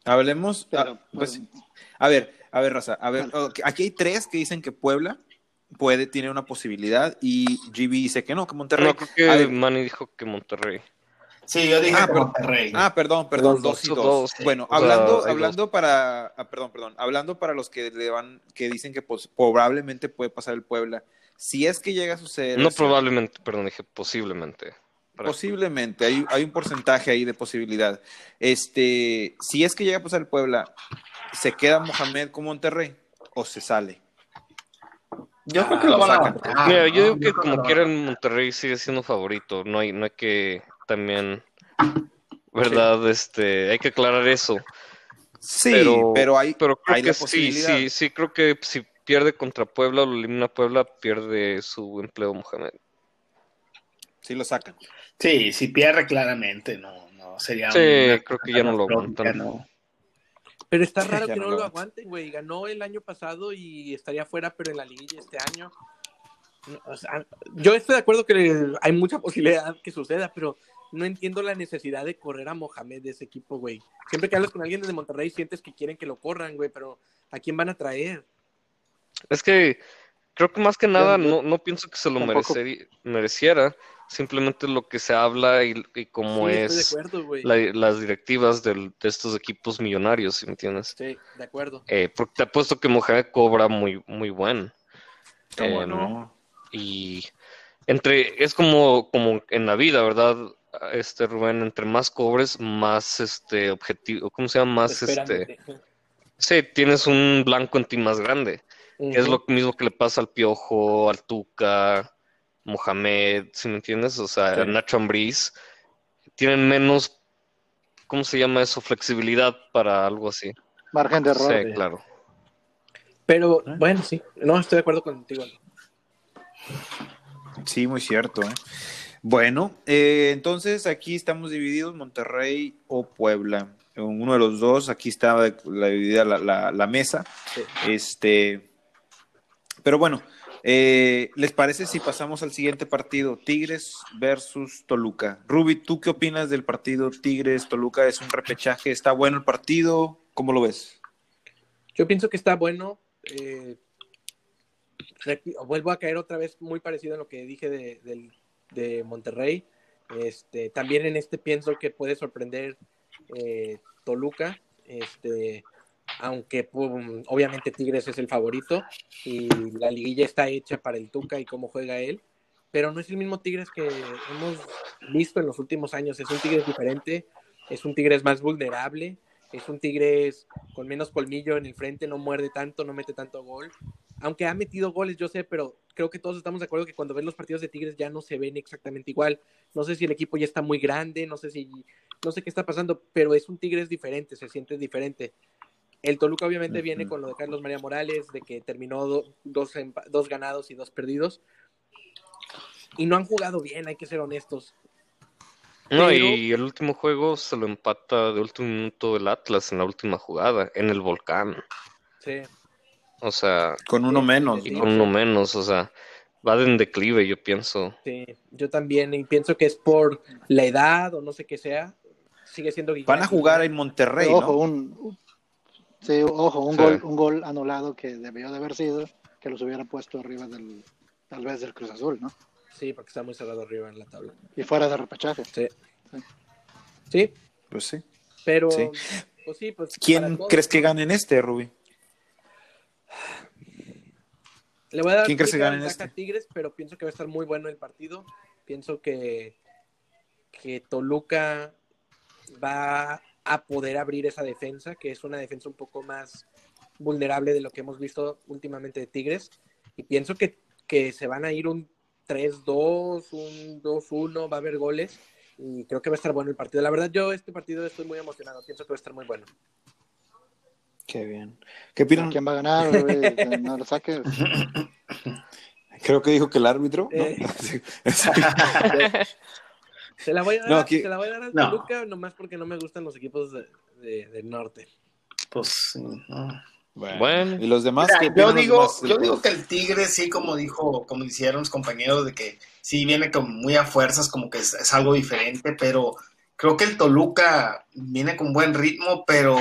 Hablemos. Pero, ah, pues, pues, a ver, a ver, Raza. A ver, aquí hay tres que dicen que Puebla puede, tiene una posibilidad y GB dice que no, que Monterrey. No, creo A que ver, Manny dijo que Monterrey. Sí, yo dije Ah, Monterrey. Ah, perdón, perdón, Dos, dos, y dos, dos. dos. Bueno, O sea, hablando, hablando para, ah, perdón, perdón, hablando para los que le van, que dicen que pues, probablemente puede pasar el Puebla, si es que llega a suceder, No eso, probablemente, perdón, dije posiblemente. Posiblemente, hay, hay un porcentaje ahí de posibilidad. Este, si es que llega a pasar el Puebla, ¿se queda Mohamed con Monterrey o se sale? Yo creo que lo lo van a Mira, yo digo que como lo quiera van a- en Monterrey sigue siendo favorito. No hay, no hay que también, ¿verdad? Este, hay que aclarar eso. Sí, pero, hay, pero creo hay que la sí, posibilidad. sí, sí, creo que si pierde contra Puebla o lo elimina Puebla, pierde su empleo Mohamed. Sí lo sacan. Sí, si pierde claramente, no, no sería Sí, una creo que ya no lo aguantan. ¿no? Pero está raro que no no lo aguanten, güey. Ganó el año pasado y estaría fuera, pero en la liguilla este año. No, o sea, yo estoy de acuerdo que hay mucha posibilidad que suceda, pero no entiendo la necesidad de correr a Mohamed de ese equipo, güey. Siempre que hablas con alguien desde Monterrey sientes que quieren que lo corran, güey, pero ¿a quién van a traer? Es que creo que más que nada no, no pienso que se lo mereceri- mereciera, simplemente lo que se habla y, y cómo Sí, es estoy de acuerdo, güey. la- las directivas del- de estos equipos millonarios, ¿sí me entiendes? Sí, de acuerdo. Eh, porque te apuesto que Mohamed cobra muy, muy buen. ¿Cómo no? Y entre, es como, como en la vida, ¿verdad? Este Rubén, entre más cobres, más este objetivo, ¿cómo se llama? Más este, sí, tienes un blanco en ti más grande. Es lo mismo que le pasa al Piojo, al Tuca, Mohamed, ¿sí me entiendes? O sea, Sí. Nacho Ambriz, tienen menos, ¿cómo se llama eso? Flexibilidad para algo así. margen de error. Sí, claro. Pero bueno, sí. No, estoy de acuerdo contigo. Sí, muy cierto. ¿eh? Bueno, eh, entonces aquí estamos divididos, Monterrey o Puebla. Uno de los dos, aquí está la dividida la, la- la mesa. Sí. Este, pero bueno, eh, ¿les parece si pasamos al siguiente partido? Tigres versus Toluca. Ruby, ¿tú qué opinas del partido Tigres-Toluca? ¿Es un repechaje? ¿Está bueno el partido? ¿Cómo lo ves? Yo pienso que está bueno. eh, vuelvo a caer otra vez muy parecido en lo que dije de, del- de Monterrey. Este, también en este pienso que puede sorprender eh, Toluca. Este, aunque pum, obviamente Tigres es el favorito y la liguilla está hecha para el Tuca y cómo juega él. Pero no es el mismo Tigres que hemos visto en los últimos años. Es un Tigres diferente, es un Tigres más vulnerable, es un Tigres con menos colmillo en el frente, no muerde tanto, no mete tanto gol. Aunque ha metido goles, yo sé, pero creo que todos estamos de acuerdo que cuando ven los partidos de Tigres ya no se ven exactamente igual. No sé si el equipo ya está muy grande, no sé si, no sé qué está pasando, pero es un Tigres diferente, se siente diferente. El Toluca obviamente viene con lo de Carlos María Morales, de que terminó do- dos, ganados y dos perdidos. Y no han jugado bien, hay que ser honestos. No, Pero- y el último juego se lo empata de último minuto el Atlas en la última jugada, en el volcán. Sí. O sea, Con uno menos. y con uno menos, o sea, va de en declive, yo pienso. Sí, yo también, y pienso que es por la edad o no sé qué sea. Sigue siendo Guiñac. Van a jugar en Monterrey, ojo, ¿no? un, sí, ojo, un Sí. gol, un gol anulado que debió de haber sido, que los hubiera puesto arriba del, tal vez del Cruz Azul, ¿no? Sí, porque está muy cerrado arriba en la tabla. Y fuera de repechaje. Sí. Sí, Pues sí. pero. Sí. Pues sí, pues. ¿Quién crees que gane en este, Ruby? Le voy a dar ¿Quién crees que gane este? a Tigres, pero pienso que va a estar muy bueno el partido. Pienso que, que Toluca va a poder abrir esa defensa, que es una defensa un poco más vulnerable de lo que hemos visto últimamente de Tigres. Y pienso que, que se van a ir un 3-2, un 2-1, va a haber goles. Y creo que va a estar bueno el partido. La verdad, yo este partido estoy muy emocionado. Pienso que va a estar muy bueno. Qué bien. ¿Qué opinan? ¿Quién va a ganar? No lo saques. Creo que dijo que el árbitro. ¿no? Eh. Se la voy a dar, No, a- aquí- se la voy a dar al No. Toluca, nomás porque no me gustan los equipos de- de- del norte. Pues sí, no. Bueno. ¿Y los demás? Mira, qué yo digo, demás? yo digo que el Tigre sí, como dijo, como hicieron los compañeros, de que sí viene como muy a fuerzas, como que es, es algo diferente, pero Creo que el Toluca viene con buen ritmo, pero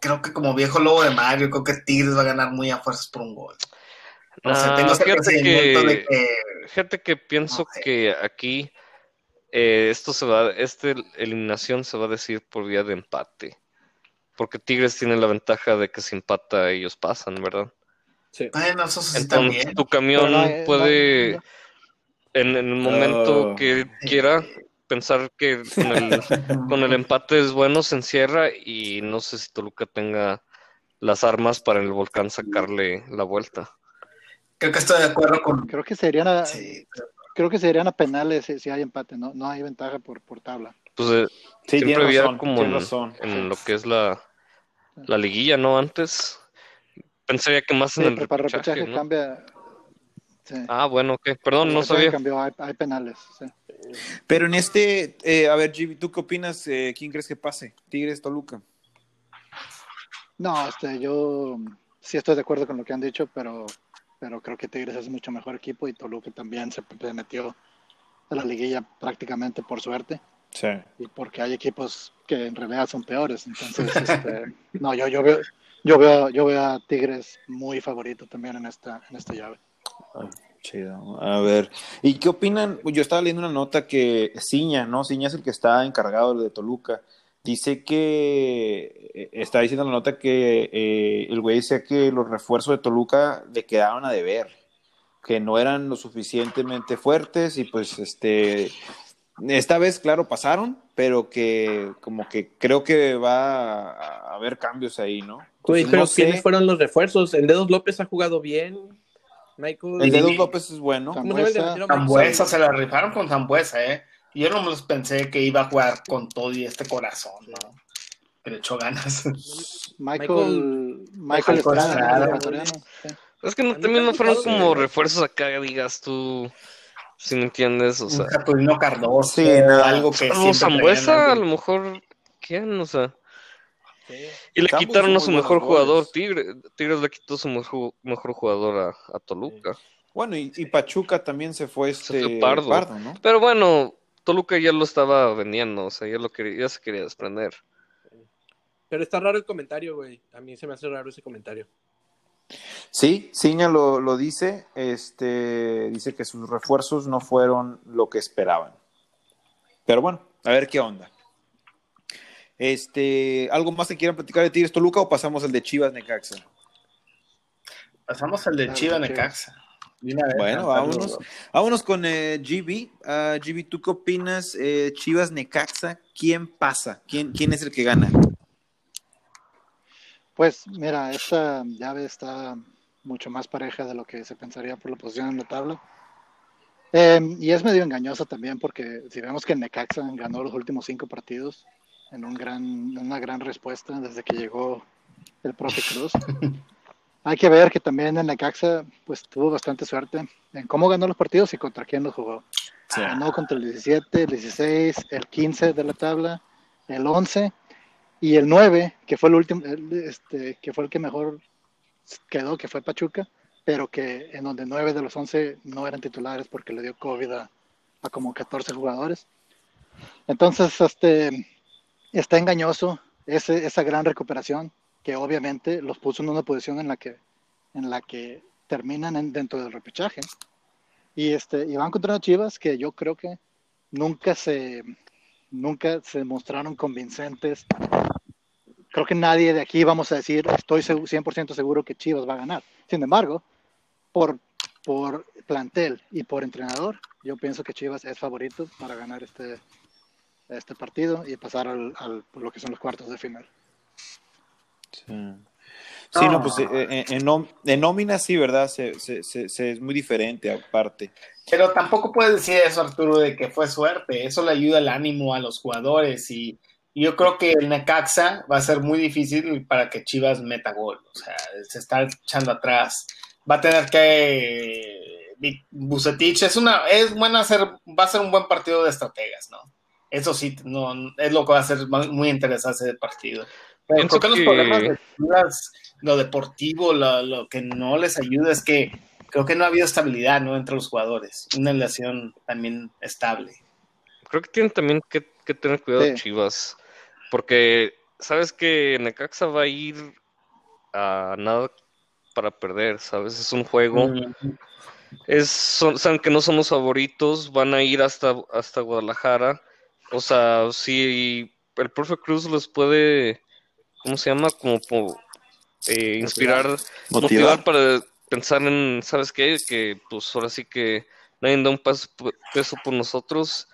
creo que como viejo lobo de Mario, creo que Tigres va a ganar muy a fuerzas por un gol. O sea, Ah, tengo ese que- de que Fíjate que pienso No sé. que aquí eh, esto se va, esta eliminación se va a decir por vía de empate. Porque Tigres tiene la ventaja de que si empata ellos pasan, ¿verdad? Sí. bueno, eso sí Entonces también. tu camión no puede, no- en, en el momento Oh. que quiera, pensar que con el, con el empate es bueno, se encierra y no sé si Toluca tenga las armas para en el volcán sacarle la vuelta. Creo que estoy de acuerdo con. Creo que serían a, Sí, creo que serían a penales si, si hay empate, ¿no? No hay ventaja por, por tabla. Pues eh, Sí, siempre había razón, como en, lo que es la, la liguilla, ¿no? Antes. Pensaría que más Sí, en el pero para repechaje, repechaje ¿no? cambia. Sí. Ah, bueno, ok. Perdón, no sabía. cambió, hay, hay penales. sí. Pero en este, eh, a ver, Jimmy, ¿tú qué opinas? Eh, ¿Quién crees que pase? ¿Tigres, Toluca? No, este, yo sí estoy de acuerdo con lo que han dicho, pero, pero creo que Tigres es mucho mejor equipo y Toluca también se, se metió a la liguilla prácticamente por suerte Sí. y porque hay equipos que en realidad son peores. Entonces, este, no, yo, yo veo, yo veo, yo veo a Tigres muy favorito también en esta, en esta llave. Chido. A ver, ¿y qué opinan? Yo estaba leyendo una nota que Ciña, ¿no? Ciña es el que está encargado de Toluca. Dice que, eh, está diciendo la nota que eh, el güey decía que los refuerzos de Toluca le quedaban a deber, que no eran lo suficientemente fuertes y pues este, esta vez, claro, pasaron, pero que como que creo que va a haber cambios ahí, ¿no? Güey, Entonces, pero no sé. ¿quiénes fueron los refuerzos? El Dedos López ha jugado bien. Michael. El de- Dedos López es bueno. ¿Cómo se llama el Zambuesa. Zambuesa se la rifaron con Zambuesa, ¿eh? Yo no me los pensé que iba a jugar con todo y este corazón, ¿no? Que le echó ganas. Michael, Michael, Michael Estrada. Es que no, también no fueron como refuerzos acá, digas tú, si me entiendes, o sea. Un Cardoso, Sí, no. algo que Zambuesa, a lo mejor, ¿quién? O sea. Sí. Y le Campos quitaron a su mejor jugador, goles. Tigre, Tigres le quitó su mejor, mejor jugador a, a Toluca. Bueno, y, y Pachuca también se fue este fue Pardo. ¿no? Pero bueno, Toluca ya lo estaba vendiendo, o sea, ya, lo quería, ya se quería desprender. Pero está raro el comentario, güey. A mí se me hace raro ese comentario. Sí, Ciña lo, lo dice, este, dice que sus refuerzos no fueron lo que esperaban. Pero bueno, a ver qué onda. Este, ¿algo más que quieran platicar de Tigres Toluca o pasamos al de Chivas Necaxa? Pasamos al de Chiva Chivas. Necaxa. De una vez, Bueno, vámonos. Vámonos con eh, GB. Ah, GB, ¿tú qué opinas? Eh, Chivas Necaxa, ¿quién pasa? ¿Quién, ¿Quién es el que gana? Pues mira, esta llave está mucho más pareja de lo que se pensaría por la posición en la tabla. Eh, y es medio engañosa también porque si vemos que el Necaxa ganó los últimos cinco partidos en un gran, una gran respuesta desde que llegó el profe Cruz. Hay que ver que también el Necaxa pues tuvo bastante suerte en cómo ganó los partidos y contra quién los jugó. Ganó contra el 17, el 16, el 15 de la tabla, el 11 y el 9, que fue el último, este, que fue el que mejor quedó, que fue Pachuca, pero que en donde 9 de los 11 no eran titulares porque le dio COVID a, a como 14 jugadores. Entonces, este, está engañoso ese, esa gran recuperación que obviamente los puso en una posición en la que, en la que terminan en- dentro del repechaje. Y, este, y van contra Chivas que yo creo que nunca se, nunca se mostraron convincentes. Creo que nadie de aquí vamos a decir, estoy segu- 100% seguro que Chivas va a ganar. Sin embargo, por, por plantel y por entrenador, yo pienso que Chivas es favorito para ganar este, este partido y pasar al, al- por lo que son los cuartos de final. Sí, Sí, no, pues eh, eh, en, en nómina sí, ¿verdad? Se, se- se- se- es muy diferente aparte. Pero tampoco puedes decir eso, Arturo, de que fue suerte. Eso le ayuda el ánimo a los jugadores. Y, yo creo que el Necaxa va a ser muy difícil para que Chivas meta gol. O sea, se está echando atrás. Va a tener que. Vic- Bucetich es una. Es buena hacer. Va a ser un buen partido de estrategas, ¿no? Eso sí, no, es lo que va a ser muy interesante ese partido. Pero creo que, los problemas de lo deportivo, lo, lo que no les ayuda es que creo que no ha habido estabilidad ¿no? entre los jugadores. Una relación también estable. creo que tienen también que, que tener cuidado Sí. Chivas, porque sabes que Necaxa va a ir a nada para perder, ¿sabes? Es un juego, es, son- saben que no somos favoritos, van a ir hasta, hasta Guadalajara, o sea, si el profe Cruz les puede, ¿cómo se llama? Como, eh, inspirar, Motivar. motivar para pensar en, ¿sabes qué? Que pues ahora sí que nadie da un paso, peso por nosotros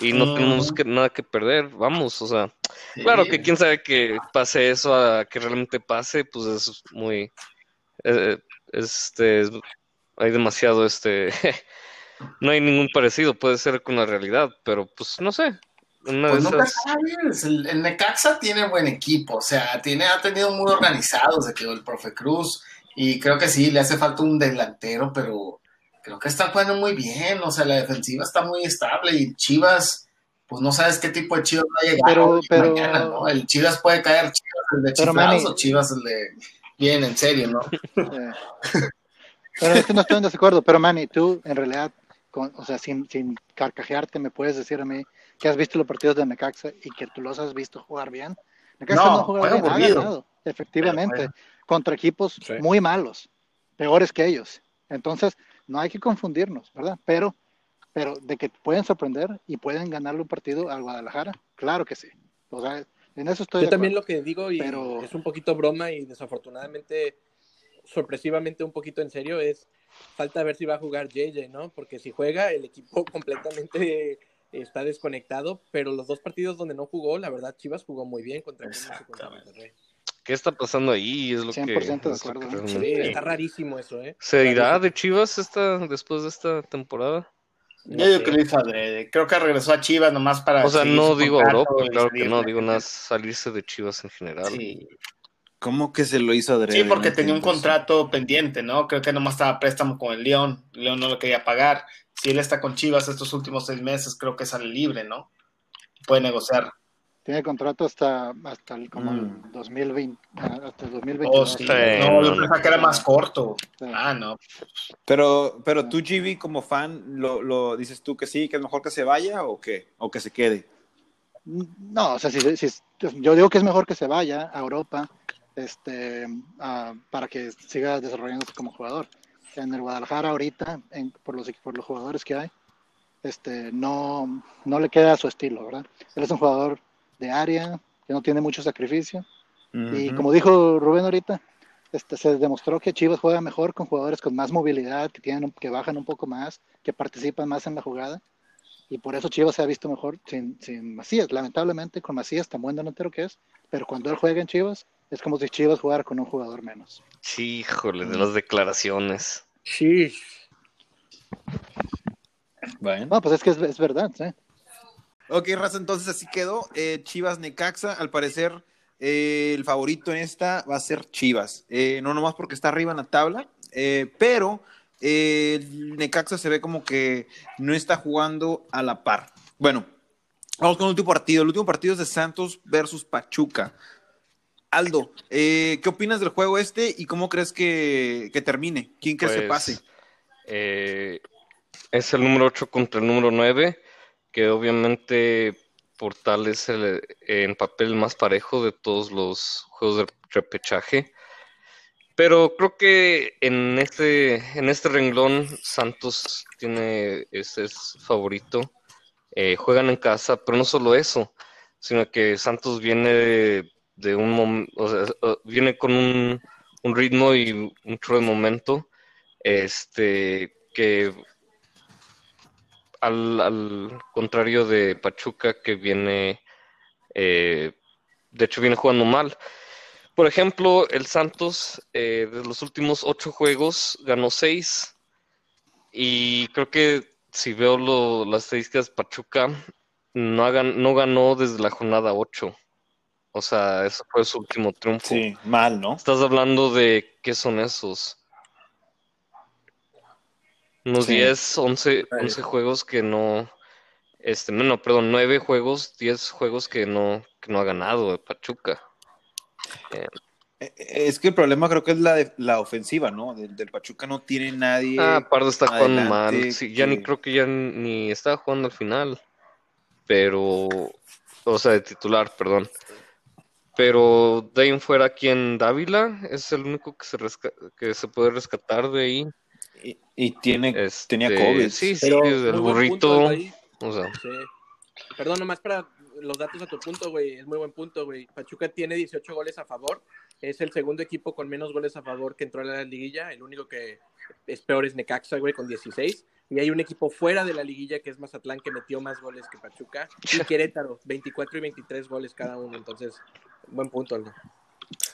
y no Mm. tenemos que, nada que perder, vamos, o sea, claro que quién sabe que pase eso a que realmente pase, pues es muy, eh, este, es- hay demasiado, este, no hay ningún parecido, puede ser con la realidad, pero pues no sé, una Pues nunca esas, sabes. El, el Necaxa tiene buen equipo, o sea, tiene, ha tenido muy organizados de que el profe Cruz, y creo que sí, le hace falta un delantero, pero creo que están jugando muy bien, o sea, la defensiva está muy estable y Chivas, pues no sabes qué tipo de Chivas va a llegar Pero- hoy, pero- mañana, ¿no? El Chivas puede caer Chivas el de Manny- o Chivas el de bien en serio, ¿no? Pero es que no estoy en desacuerdo. Pero Manny, tú en realidad, con- o sea, sin, sin carcajearte, me puedes decir a mí que has visto los partidos de Necaxa y que tú los has visto jugar bien. Necaxa No, no, juega bien, ha ganado, efectivamente, Pero contra equipos Sí. muy malos, peores que ellos. Entonces, no hay que confundirnos, ¿verdad? Pero, pero de que pueden sorprender y pueden ganarle un partido al Guadalajara, claro que sí. O sea, en eso estoy Yo de también lo que digo, y Pero- es un poquito broma y desafortunadamente, sorpresivamente un poquito en serio, es falta ver si va a jugar JJ, ¿no? Porque si juega, el equipo completamente está desconectado, pero los dos partidos donde no jugó, la verdad, Chivas jugó muy bien contra Pumas y contra Exactamente. Monterrey. ¿qué está pasando ahí? Es lo que, 100% de es lo que acuerdo. Sí, realmente- está rarísimo eso, ¿eh? ¿Se irá de Chivas esta, después de esta temporada? No Yo digo sé. que lo hizo adrede. Creo que regresó a Chivas nomás para. O sea, no digo Europa, claro que no, de- digo nada, salirse de Chivas en general. Sí. ¿Cómo que se lo hizo adrede? Sí, porque tenía un contrato pendiente, ¿no? Creo que nomás estaba a préstamo con el León. León no lo quería pagar. Si él está con Chivas estos últimos seis meses, creo que sale libre, ¿no? Puede negociar. Tiene contrato hasta, hasta el, como el Mm. 2020, ah, hasta el 2022. Oh, sí. No, yo pensaba que era más corto. Sí. Ah, no. Pero, pero tú, GB, como fan, lo, lo dices tú que sí, que es mejor que se vaya o qué? O que se quede. No, o sea, si, si- yo digo que es mejor que se vaya a Europa este, ah, para que siga desarrollándose como jugador. En el Guadalajara ahorita, en- por, los, por los jugadores que hay, este, no, no le queda a su estilo, ¿verdad? Él es un jugador de área, que no tiene mucho sacrificio. Y Ujú. como dijo Rubén ahorita, este, se demostró que Chivas juega mejor con jugadores con más movilidad, que, tienen, que bajan un poco más, que participan más en la jugada. Y por eso Chivas se ha visto mejor sin, sin Macías. Lamentablemente, con Macías, tan buen delantero que es, pero cuando él juega en Chivas, es como si Chivas jugara con un jugador menos. Sí, híjole, de las declaraciones. Sí. Bueno. No, pues es que es, es verdad, ¿sí? Ok, Raza, entonces así quedó. Eh, Chivas Necaxa, al parecer, eh, el favorito en esta va a ser Chivas. Eh, no nomás porque está arriba en la tabla, eh, pero eh, Necaxa se ve como que no está jugando a la par. Bueno, vamos con el último partido. El último partido es de Santos versus Pachuca. Aldo, eh, ¿qué opinas del juego este y cómo crees que, que termine? ¿Quién crees que Pues, pase? eh, es el número 8 contra el número 9, que obviamente por tal es el en papel más parejo de todos los juegos de repechaje. Pero creo que en este, en este renglón Santos tiene ese es favorito. Eh, juegan en casa, pero no solo eso, sino que Santos viene de, un o sea, eh, viene con un, un ritmo y un chorro de momento este que al, al contrario de Pachuca que viene eh, de hecho viene jugando mal. Por ejemplo el Santos eh, de los últimos ocho juegos ganó seis y creo que si veo lo- las estadísticas Pachuca no, no ganó desde la jornada 8 o sea eso fue su último triunfo Sí, mal, ¿no? Estás hablando de qué son esos. Unos Sí. 10, 11, 11 juegos que no. Este, no, no, perdón, 9 juegos, 10 juegos que no, que no ha ganado Pachuca. Eh, Es que el problema creo que es la, de- la ofensiva, ¿no? Del, del Pachuca no tiene nadie. Ah, Pardo está jugando mal. Sí, ya ni creo que ya ni estaba jugando al final. pero, o sea, de titular, perdón. Pero de ahí en fuera, quien Dávila es el único que se, resca- que se puede rescatar de ahí. Y, y tiene, Este, tenía COVID. Sí, sí, Pero el muy buen burrito. punto, ahí. O sea, Sí. Perdón, nomás para los datos a tu punto, güey. Es muy buen punto, güey. Pachuca tiene 18 goles a favor. Es el segundo equipo con menos goles a favor que entró a la liguilla. El único que es peor es Necaxa, güey, con 16. Y hay un equipo fuera de la liguilla que es Mazatlán que metió más goles que Pachuca. Y Querétaro, 24 y 23 goles cada uno. Entonces, buen punto, Aldo.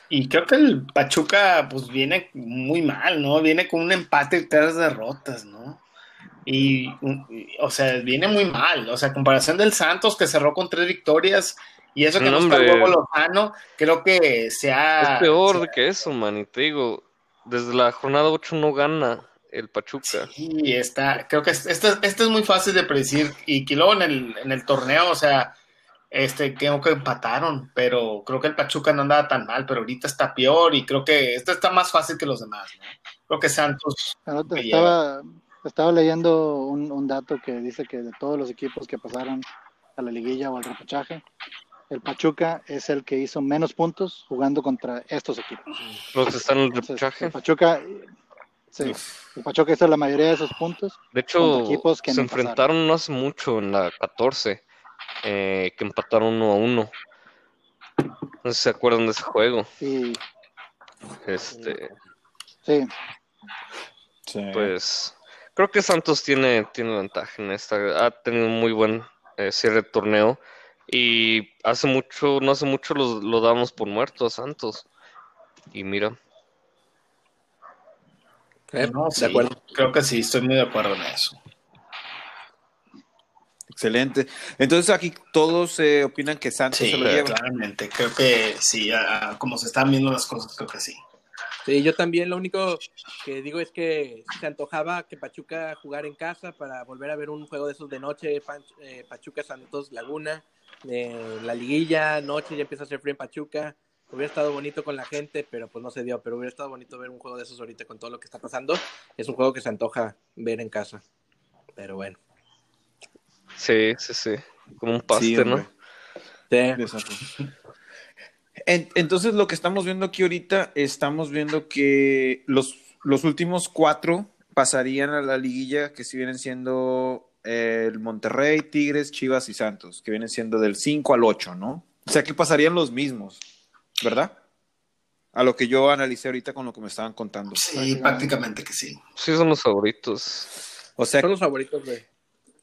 Y creo que el Pachuca, pues viene muy mal, ¿no? Viene con un empate y tres derrotas, ¿no? Y, y, o sea, viene muy mal. O sea, a comparación del Santos que cerró con tres victorias y eso que No, no, está huevo Lozano, creo que se ha. es peor se- que eso, man. Y te digo, desde la jornada 8 no gana el Pachuca. Sí, está, creo que este, este es muy fácil de predecir y que luego en el, en el torneo, o sea, este, creo que empataron, pero creo que el Pachuca no andaba tan mal, pero ahorita está peor y creo que este está más fácil que los demás, ¿no? Creo que Santos, que Estaba, estaba leyendo un, un dato que dice que de todos los equipos que pasaron a la liguilla o al repechaje, el Pachuca es el que hizo menos puntos jugando contra estos equipos. Los que están en el Entonces, repechaje. el Pachuca, sí, el Pachuca hizo la mayoría de esos puntos. De hecho, contra equipos que se no enfrentaron no hace mucho en la 14, eh, que empataron uno a uno. No sé si se acuerdan de ese juego. Y Este, sí, Sí. pues creo que Santos tiene, tiene ventaja en esta. Ha tenido un muy buen eh, cierre de torneo. Y hace mucho, no hace mucho lo, lo damos por muerto a Santos. Y mira, ¿Eh? no, de sí, acuerdo. creo que sí, estoy muy de acuerdo en eso. Excelente. Entonces aquí todos eh, opinan que Santos Sí, se lo lleva. claramente, creo que sí, a- a- como se están viendo las cosas, creo que sí. Sí, yo también lo único que digo es que se antojaba que Pachuca jugara en casa para volver a ver un juego de esos de noche, eh, Pachuca Santos Laguna, eh, la liguilla, noche, ya empieza a hacer frío en Pachuca. Hubiera estado bonito con la gente, pero pues no se dio. Pero hubiera estado bonito ver un juego de esos ahorita con todo lo que está pasando. Es un juego que se antoja ver en casa. Pero bueno. sí, sí, sí. Como un paste, Sí, ¿no? Sí. En- entonces, lo que estamos viendo aquí ahorita, estamos viendo que los, los últimos cuatro pasarían a la liguilla, que si vienen siendo eh, el Monterrey, Tigres, Chivas y Santos, que vienen siendo del 5 al 8, ¿no? O sea que pasarían los mismos, ¿verdad? A lo que yo analicé ahorita con lo que me estaban contando. Sí, prácticamente que sí. Sí, son los favoritos. O sea, Son los favoritos, güey.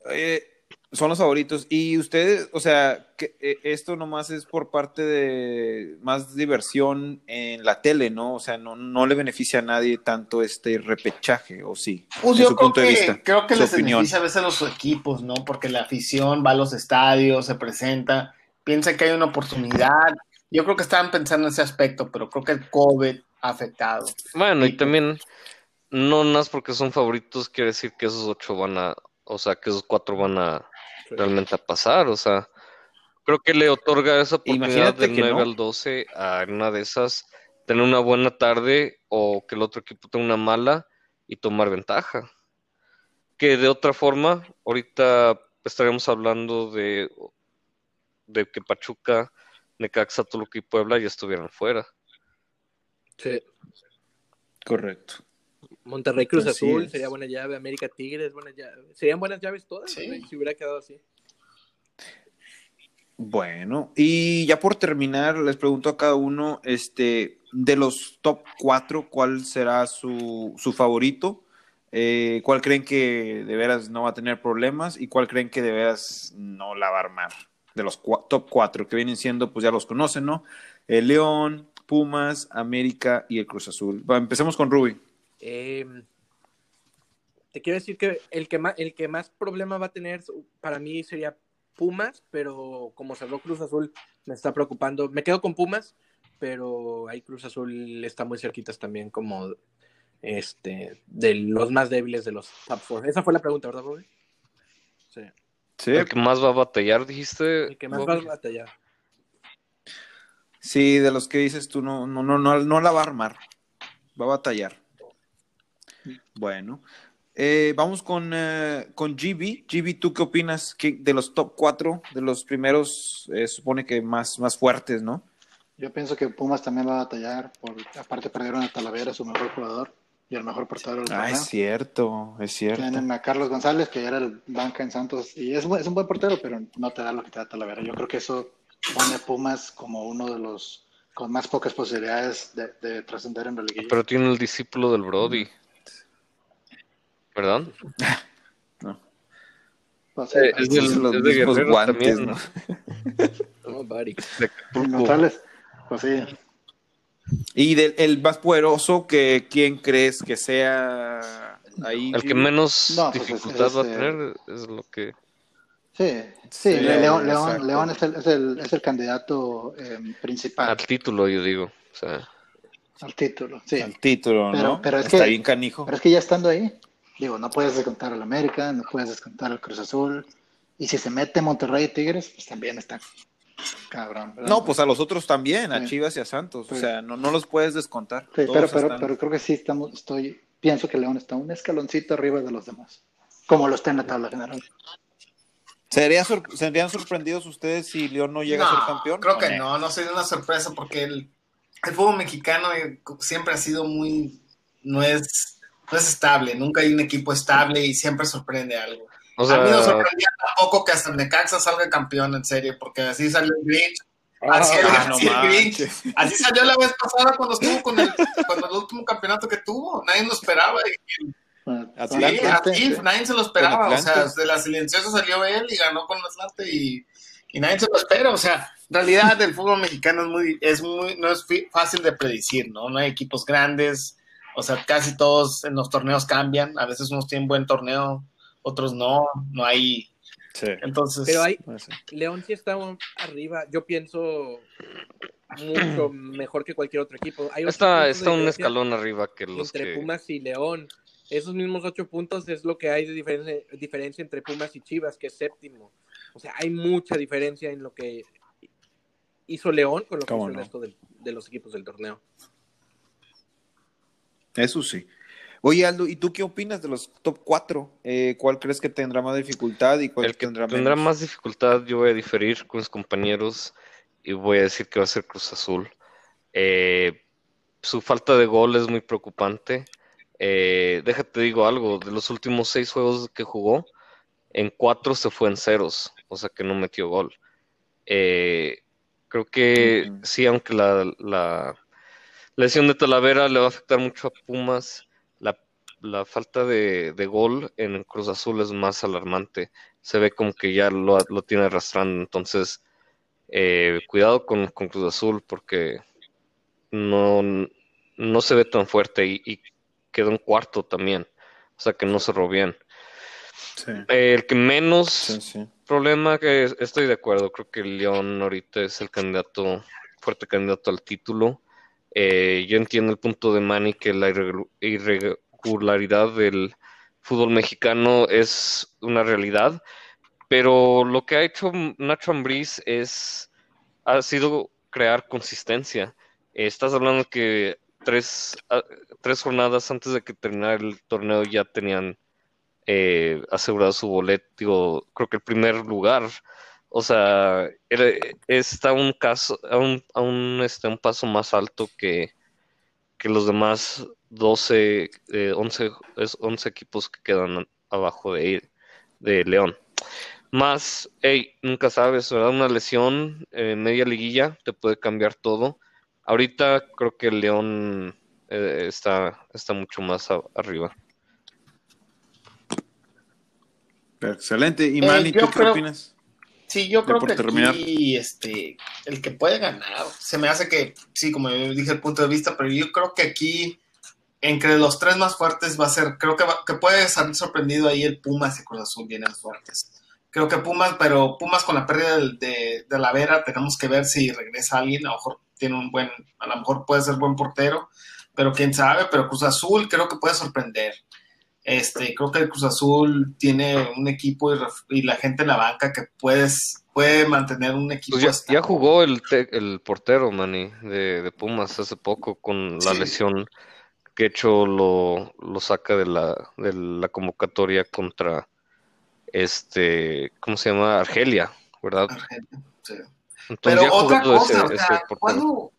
Eh, son los favoritos. Y ustedes, o sea, que eh, esto nomás es por parte de más diversión en la tele, ¿no? O sea, no, no le beneficia a nadie tanto este repechaje, ¿o sí? Pues yo su creo punto de que, vista, creo que les opinión. beneficia a veces a los equipos, ¿no? Porque la afición va a los estadios, se presenta, piensa que hay una oportunidad. Yo creo que estaban pensando en ese aspecto, pero creo que el COVID ha afectado. Bueno, y también, no más porque son favoritos, quiere decir que esos ocho van a, o sea, que esos cuatro van a realmente a pasar, o sea, creo que le otorga esa oportunidad Imagínate del que 9 no. al 12 a una de esas tener una buena tarde o que el otro equipo tenga una mala y tomar ventaja. Que de otra forma, ahorita estaríamos hablando de, de que Pachuca, Necaxa, Toluca y Puebla ya estuvieran fuera. Sí. Correcto. Monterrey Cruz Así Azul es. sería buena llave, América Tigres, buena llave. Serían buenas llaves todas, Sí. si hubiera quedado así. Bueno, y ya por terminar, les pregunto a cada uno, este, de los top cuatro, ¿cuál será su, su favorito? Eh, ¿Cuál creen que de veras no va a tener problemas? ¿Y cuál creen que de veras no la va a armar? De los top cuatro, que vienen siendo, pues ya los conocen, ¿no? El León, Pumas, América y el Cruz Azul. Empecemos con Ruby. Eh, te quiero decir que el que más, el que más problema va a tener para mí sería Pumas, pero como cerró Cruz Azul me está preocupando. Me quedo con Pumas, pero ahí Cruz Azul está muy cerquitas también como este de los más débiles de los top four. Esa fue la pregunta, ¿verdad, Bobby? Sí. Sí, El que más va a batallar, dijiste. El que más va a batallar. sí, de los que dices tú, no, no, no, no, no la va a armar. Va a batallar. Bueno, Eh, vamos con, eh, con GB. GB, ¿tú qué opinas ¿Qué- de los top 4, de los primeros, eh, supone que más, más fuertes, ¿no? Yo pienso que Pumas también va a batallar, por, aparte perdieron a Talavera, su mejor jugador, y el mejor portero del Ah, es cierto, es cierto. Tienen a Carlos González, que ya era el banca en Santos, y es, es un buen portero, pero no te da lo que te da Talavera. Yo creo que eso pone a Pumas como uno de los con más pocas posibilidades de, de trascender en la liguilla. Pero tiene el discípulo del Brody. ¿Verdad? Pues, sí, Eh, pues, es del- Son los es de Guerrero guantes, también. ¿no? Oh, buddy. De Acapulco. inmortales. Pues sí, Y del el más poderoso, que ¿quién crees que sea ahí? El que menos No, pues, dificultad es- va a tener es lo que... sí, sí, Sí, León. León, León es, el, es, el, es el candidato eh, principal Al título, yo digo. O sea, al título. Sí. Al título, Pero- ¿no? pero es Está que- bien canijo. Pero es que ya estando ahí, digo, no puedes descontar al América, no puedes descontar al Cruz Azul. Y si se mete Monterrey y Tigres, pues también está cabrón. ¿verdad? No, pues a los otros también, a Sí. Chivas y a Santos. O sea, no, no los puedes descontar. Sí, Todos pero, pero, están- pero creo que sí estamos, estoy, pienso que León está un escaloncito arriba de los demás, como lo está en la tabla general. ¿Sería sor- ¿Serían sorprendidos ustedes si León no llega a ser campeón? Creo ¿O que no, no sería una sorpresa porque el, el fútbol mexicano eh, siempre ha sido muy, no es, no es estable, nunca hay un equipo estable y siempre sorprende algo. O a mí no sorprendía tampoco que hasta Necaxa salga campeón en serie, porque así salió el Grinch, así, Ah, el- no así el Grinch, así salió la vez pasada cuando estuvo con el, cuando el último campeonato que tuvo, nadie lo esperaba. y- Atlante, Sí, Atlante, así, sí. nadie se lo esperaba. O sea, de la silenciosa salió él y ganó con Atlante y, y nadie se lo espera. O sea, en realidad el fútbol mexicano es muy, es muy, no es fácil de predecir, ¿no? No hay equipos grandes. O sea, casi todos en los torneos cambian. A veces unos tienen buen torneo, otros no. No hay. Sí. Entonces, Pero hay. León sí está arriba. Yo pienso mucho mejor que cualquier otro equipo. Hay está, está un escalón arriba que los entre que... Pumas y León. Esos mismos ocho puntos es lo que hay de diferencia, diferencia entre Pumas y Chivas, que es séptimo. O sea, hay mucha diferencia en lo que hizo León con lo que ¿Cómo hizo el resto del- de los equipos del torneo. Eso sí. Oye, Aldo, ¿y tú qué opinas de los top 4? ¿Cuál crees que tendrá más dificultad y cuál El que tendrá tendrá menos? más dificultad, yo voy a diferir con mis compañeros y voy a decir que va a ser Cruz Azul. Eh, su falta de gol es muy preocupante. Eh, déjate digo algo, de los últimos seis juegos que jugó, en cuatro se fue en ceros, o sea que no metió gol. Eh, creo que sí, aunque la, la lesión de Talavera le va a afectar mucho a Pumas, la, falta de, de gol en Cruz Azul es más alarmante. Se ve como que ya lo, lo tiene arrastrando, entonces eh, cuidado con, con Cruz Azul porque no, no se ve tan fuerte y, y quedó en cuarto también, o sea que no cerró bien. Sí, Eh, el que menos sí, sí. problema que es- estoy de acuerdo, creo que León ahorita es el candidato, fuerte candidato al título. Eh, yo entiendo el punto de Manny que la irregu- irregularidad del fútbol mexicano es una realidad, pero lo que ha hecho Nacho Ambriz es ha sido crear consistencia. Estás hablando que tres, ah, tres jornadas antes de que terminara el torneo ya tenían eh, asegurado su boleto, creo que el primer lugar. O sea, está un caso, a un, a este, un paso más alto que, que los demás 12, eh, 11, es 11 equipos que quedan abajo de, de León. Más, hey, nunca sabes, ¿verdad? Una lesión, eh, media liguilla, te puede cambiar todo. Ahorita creo que el León eh, está, está mucho más a- arriba. Excelente. ¿Y Eh, Manny, yo tú qué opinas? Sí, yo creo que aquí, este, el que puede ganar, se me hace que, sí, como yo dije el punto de vista, pero yo creo que aquí, entre los tres más fuertes va a ser, creo que, va- que puede salir sorprendido ahí el Pumas y Cruz Azul vienen fuertes. Creo que Pumas, pero Pumas con la pérdida del- de, de la Vera, tenemos que ver si regresa alguien, a lo mejor tiene un buen, a lo mejor puede ser buen portero, pero quién sabe, pero Cruz Azul creo que puede sorprender. Este, creo que el Cruz Azul tiene un equipo y, y la gente en la banca que puedes, puede mantener un equipo Pues ya, ya jugó el, te- el portero, Manny, de, de Pumas hace poco con la Sí. lesión que hecho lo, lo saca de la, de la convocatoria contra este, ¿cómo se llama? Argelia, ¿verdad? Argentina, sí. Entonces Pero otra cosa, ese- o sea, ese portero. ¿cuándo?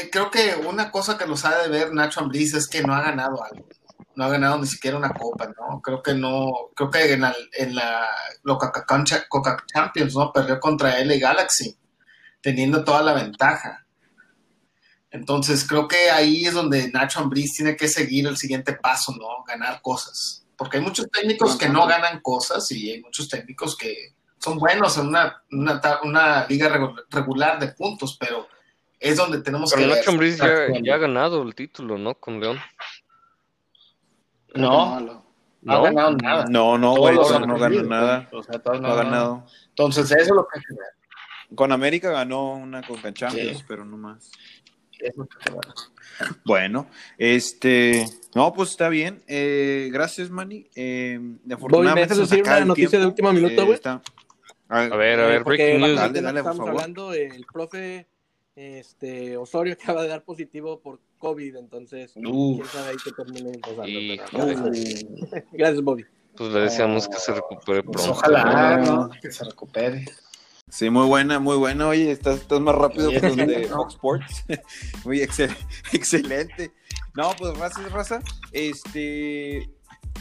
eh, creo que una cosa que los ha de ver Nacho Ambriz es que no ha ganado algo. No ha ganado ni siquiera una copa, ¿no? Creo que no, creo que en, la- en la Coca Coca Champions, ¿no? Perdió contra LA Galaxy, teniendo toda la ventaja. Entonces creo que ahí es donde Nacho Ambriz tiene que seguir el siguiente paso, ¿no? Ganar cosas. Porque hay muchos técnicos que no ganan cosas y hay muchos técnicos que son buenos en una, una, liga regu- regular de puntos, pero es donde tenemos Pero que. Nacho Ambriz ya, ha ganado el título, ¿no? Con León. No, lo- no ha ganado nada. No, no, güey, no, no ganó perdido, nada. O sea, todos No ha ganado. Entonces, eso es lo que hay que ver. Con América ganó una Conca Champions, Sí. pero no más. Bueno, este, no, pues está bien. Eh, gracias, Manny. Eh, Bobby, ¿me afortunadamente nos decir una el noticia de último minuto, Eh, güey? está- A ver, a ver, breaking news. Dale, dale, por estamos favor. hablando, el profe este, Osorio acaba de dar positivo por COVID, entonces quién sabe ahí que termine pasando. Y- pero- Gracias, Bobby. Pues le deseamos que se recupere pues pronto. ojalá ¿no? que se recupere. Sí, muy buena, muy buena. Oye, estás, estás más rápido que los de. Fox Sports. muy excel- excelente. No, pues gracias, raza. Este,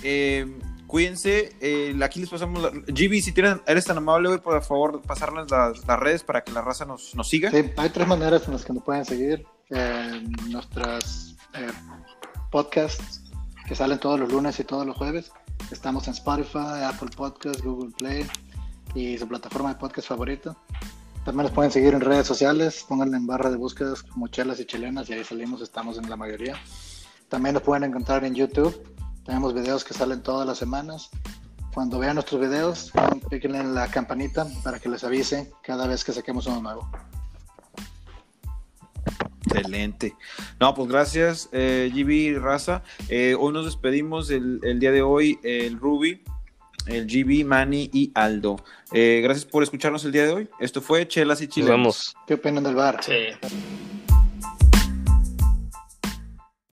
eh, cuídense. eh, aquí les pasamos. La... GB, si tienes, eres tan amable, güey, por favor, pasarles las, las redes para que la raza nos, nos siga. Sí, hay tres maneras en las que nos pueden seguir. Eh, nuestras eh, podcasts que salen todos los lunes y todos los jueves. Estamos en Spotify, Apple Podcasts, Google Play y su plataforma de podcast favorito. También nos pueden seguir en redes sociales, pónganle en barra de búsquedas como chelas y chilenas y ahí salimos, estamos en la mayoría. También nos pueden encontrar en YouTube. Tenemos videos que salen todas las semanas. Cuando vean nuestros videos, píquenle en la campanita para que les avise cada vez que saquemos uno nuevo. Excelente. No, pues gracias, eh, GB Raza. Eh, hoy nos despedimos el, el día de hoy, el Ruby, el GB, Manny y Aldo. Eh, gracias por escucharnos el día de hoy. Esto fue Chelas y Nos Chilenos. vemos. ¿Qué opinan del bar? Sí.